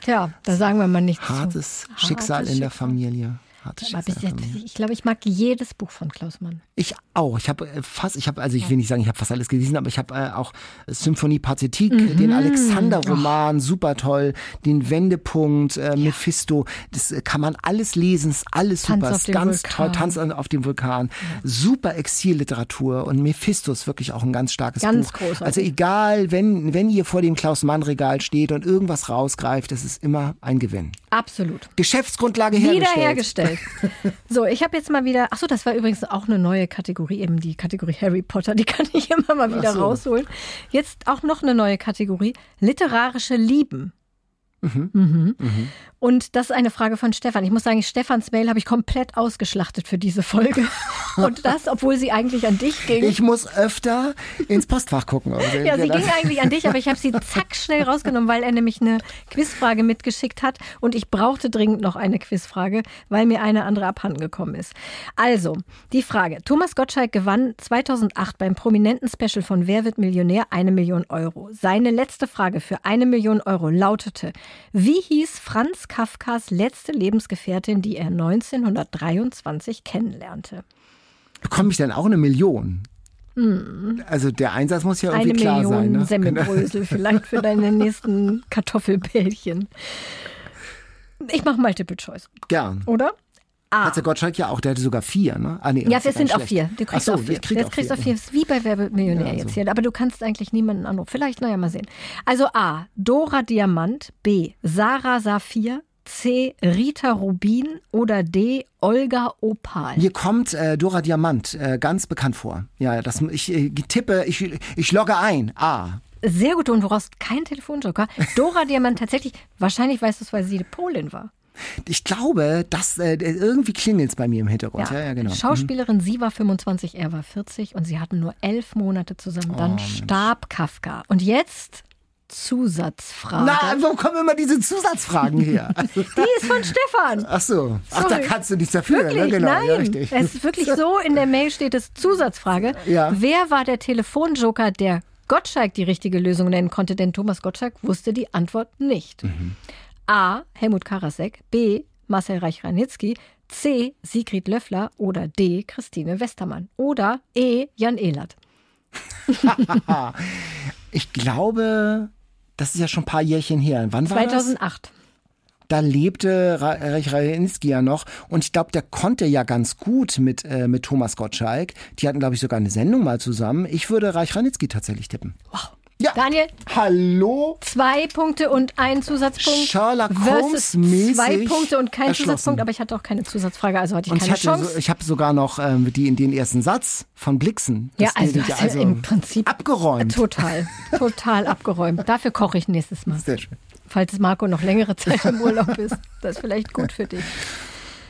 Tja, da sagen wir mal nichts zu. Hartes Hartes Schicksal in der. Familie. In der jetzt, Familie. ich glaube, ich mag jedes Buch von Klaus Mann. Ich auch. Ich habe äh, fast, ich habe, also ich will nicht sagen, ich habe fast alles gelesen, aber ich habe äh, auch Symphonie Pathétique, Mhm. den Alexander-Roman, super toll, den Wendepunkt, äh, Mephisto, das äh, kann man alles lesen, ist alles Tanz super, ist ganz Vulkan. toll, Tanz an- auf dem Vulkan, super Exilliteratur und Mephisto ist wirklich auch ein ganz starkes Ganz Buch. großartig. Also egal, wenn, wenn ihr vor dem Klaus-Mann-Regal steht und irgendwas rausgreift, das ist immer ein Gewinn. Absolut. Geschäftsgrundlage hergestellt. So, ich habe jetzt mal wieder, ach so, das war übrigens auch eine neue Kategorie, eben die Kategorie Harry Potter, die kann ich immer mal wieder so. rausholen. Jetzt auch noch eine neue Kategorie, literarische Lieben. Mhm. Und das ist eine Frage von Stefan. Ich muss sagen, Stefans Mail habe ich komplett ausgeschlachtet für diese Folge. Und das, obwohl sie eigentlich an dich ging. Ich muss öfter ins Postfach gucken. Ja, sie ging eigentlich an dich, aber ich habe sie zack schnell rausgenommen, weil er nämlich eine Quizfrage mitgeschickt hat und ich brauchte dringend noch eine Quizfrage, weil mir eine andere abhanden gekommen ist. Also, die Frage. Thomas Gottschalk gewann 2008 beim prominenten Special von Wer wird Millionär eine Million Euro. Seine letzte Frage für eine Million Euro lautete, wie hieß Franz Kafkas letzte Lebensgefährtin, die er 1923 kennenlernte? Bekomme ich dann auch eine Million? Also der Einsatz muss ja irgendwie Hm. Eine klar Million sein. Ne? Semmelbrösel vielleicht für deine nächsten Kartoffelbällchen. Ich mache Multiple Choice, Gern. oder? A. Hat der Gottschalk ja auch, der hatte sogar vier, ne? Ah, nee, Ja, wir sind ganz auf vier. schlecht. Du kriegst so, auf vier. krieg Jetzt kriegst du auf vier. ist wie bei Werbemillionär Ja, jetzt so. hier. Aber du kannst eigentlich niemanden anrufen. Vielleicht, naja, mal sehen. Also A. Dora Diamant. B. Sarah Saphir. C. Rita Rubin. Oder D. Olga Opal. Mir kommt äh, Dora Diamant äh, ganz bekannt vor. Ja, das, ich äh, tippe, ich, ich logge ein. A. Sehr gut. Und du brauchst keinen Telefonjoker. Dora Diamant tatsächlich, wahrscheinlich weißt du es, weil sie Polin war. Ich glaube, dass äh, irgendwie klingelt es bei mir im Hintergrund. Ja, ja, genau. Schauspielerin, sie war 25, er war 40 und sie hatten nur elf Monate zusammen. Oh, Dann starb Kafka. Und jetzt Zusatzfrage. Na, wo kommen immer diese Zusatzfragen her? Also, Die ist von Stefan. ach so. Ach, da Sorry. kannst du nichts dafür, Wirklich? ne? Genau, Nein. ja, richtig. Es ist wirklich so, in der Mail steht es Zusatzfrage. Ja. Wer war der Telefonjoker, der Gottschalk die richtige Lösung nennen konnte? Denn Thomas Gottschalk wusste die Antwort nicht. Mhm. A. Helmut Karasek. B. Marcel Reich-Ranitzky. C. Sigrid Löffler. Oder D. Christine Westermann. Oder E. Jan Ehlert. Ich glaube, das ist ja schon ein paar Jährchen her. Wann war das? 2008. da lebte Reich Rainski ja noch und ich glaube, der konnte ja ganz gut mit, äh, mit Thomas Gottschalk. Die hatten, glaube ich, sogar eine Sendung mal zusammen. Ich würde Reich Ranitzky tatsächlich tippen. Wow. Ja. Daniel, Hallo? zwei Punkte und ein Zusatzpunkt. Sherlock versus Holmes-mäßig zwei Punkte und kein. Zusatzpunkt, aber ich hatte auch keine Zusatzfrage, also hatte ich Und ich, keine hatte Chance. so, ich habe sogar noch ähm, die, den ersten Satz von Blixen. ja, Das also, gilt hast du im Prinzip abgeräumt. total, total abgeräumt. Dafür koche ich nächstes Mal, Sehr schön. falls Marco noch längere Zeit im Urlaub ist. Das ist vielleicht gut für dich.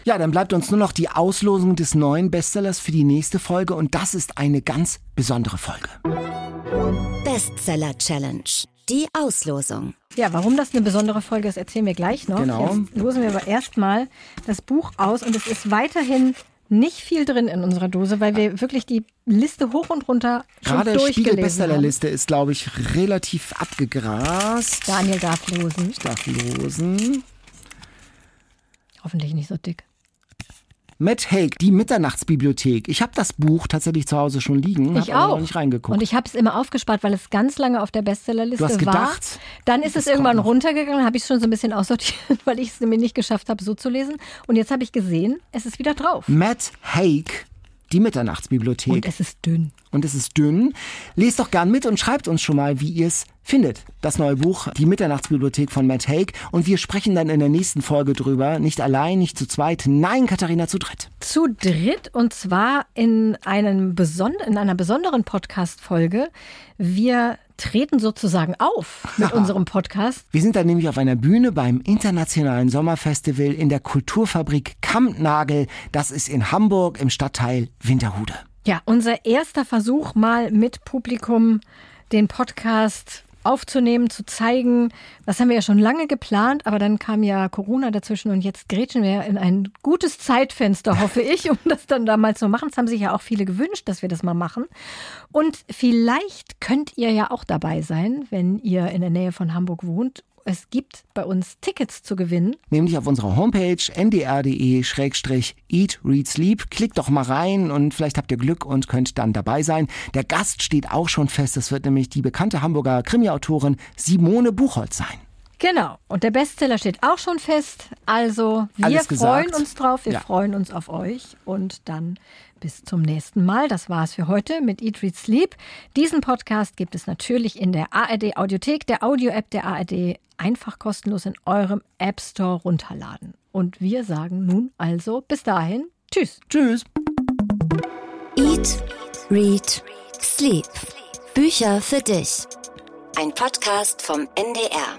Ja, dann bleibt uns nur noch die Auslosung des neuen Bestsellers für die nächste Folge und das ist eine ganz besondere Folge. Bestseller Challenge. Die Auslosung. Ja, warum das eine besondere Folge ist, erzählen wir gleich noch. Genau. Jetzt losen wir aber erstmal das Buch aus und es ist weiterhin nicht viel drin in unserer Dose, weil wir wirklich die Liste hoch und runter schon Gerade Spiegel durchgelesen haben. Bestsellerliste ist, glaube ich, relativ abgegrast. Daniel darf losen. Ich darf losen. Hoffentlich nicht so dick. Matt Haig, die Mitternachtsbibliothek. Ich habe das Buch tatsächlich zu Hause schon liegen. Ich hab aber auch. noch nicht reingeguckt. Und ich habe es immer aufgespart, weil es ganz lange auf der Bestsellerliste Du hast war. gedacht, Dann ist es irgendwann runtergegangen, habe ich es schon so ein bisschen aussortiert, weil ich es nämlich nicht geschafft habe, so zu lesen. Und jetzt habe ich gesehen, es ist wieder drauf. Matt Haig, die Mitternachtsbibliothek. Und es ist dünn. und es ist dünn. Lest doch gern mit und schreibt uns schon mal, wie ihr es findet. Das neue Buch, Die Mitternachtsbibliothek von Matt Haig. Und wir sprechen dann in der nächsten Folge drüber. Nicht allein, nicht zu zweit. Nein, Katharina, zu dritt. Zu dritt und zwar in, einem beson in einer besonderen Podcast-Folge. Wir treten sozusagen auf mit unserem Podcast. Wir sind dann nämlich auf einer Bühne beim Internationalen Sommerfestival in der Kulturfabrik Kampnagel. Das ist in Hamburg im Stadtteil Winterhude. Ja, unser erster Versuch mal mit Publikum den Podcast aufzunehmen, zu zeigen. Das haben wir ja schon lange geplant, aber dann kam ja Corona dazwischen und jetzt grätschen wir in ein gutes Zeitfenster, hoffe ich, um das dann da mal zu machen. Es haben sich ja auch viele gewünscht, dass wir das mal machen. Und vielleicht könnt ihr ja auch dabei sein, wenn ihr in der Nähe von Hamburg wohnt. Es gibt bei uns Tickets zu gewinnen. Nämlich auf unserer Homepage ndr.de-eat, read, sleep. Klickt doch mal rein und vielleicht habt ihr Glück und könnt dann dabei sein. Der Gast steht auch schon fest. Das wird nämlich die bekannte Hamburger Krimi-Autorin Simone Buchholz sein. Genau. Und der Bestseller steht auch schon fest. Also wir freuen uns drauf. Wir Ja. freuen uns auf euch. Und dann bis zum nächsten Mal. Das war's für heute mit Eat, Read, Sleep. Diesen Podcast gibt es natürlich in der ARD Audiothek, der Audio-App der ARD. Einfach kostenlos in eurem App Store runterladen. Und wir sagen nun also bis dahin Tschüss. Tschüss. Eat, Read, Sleep. Bücher für dich. Ein Podcast vom NDR.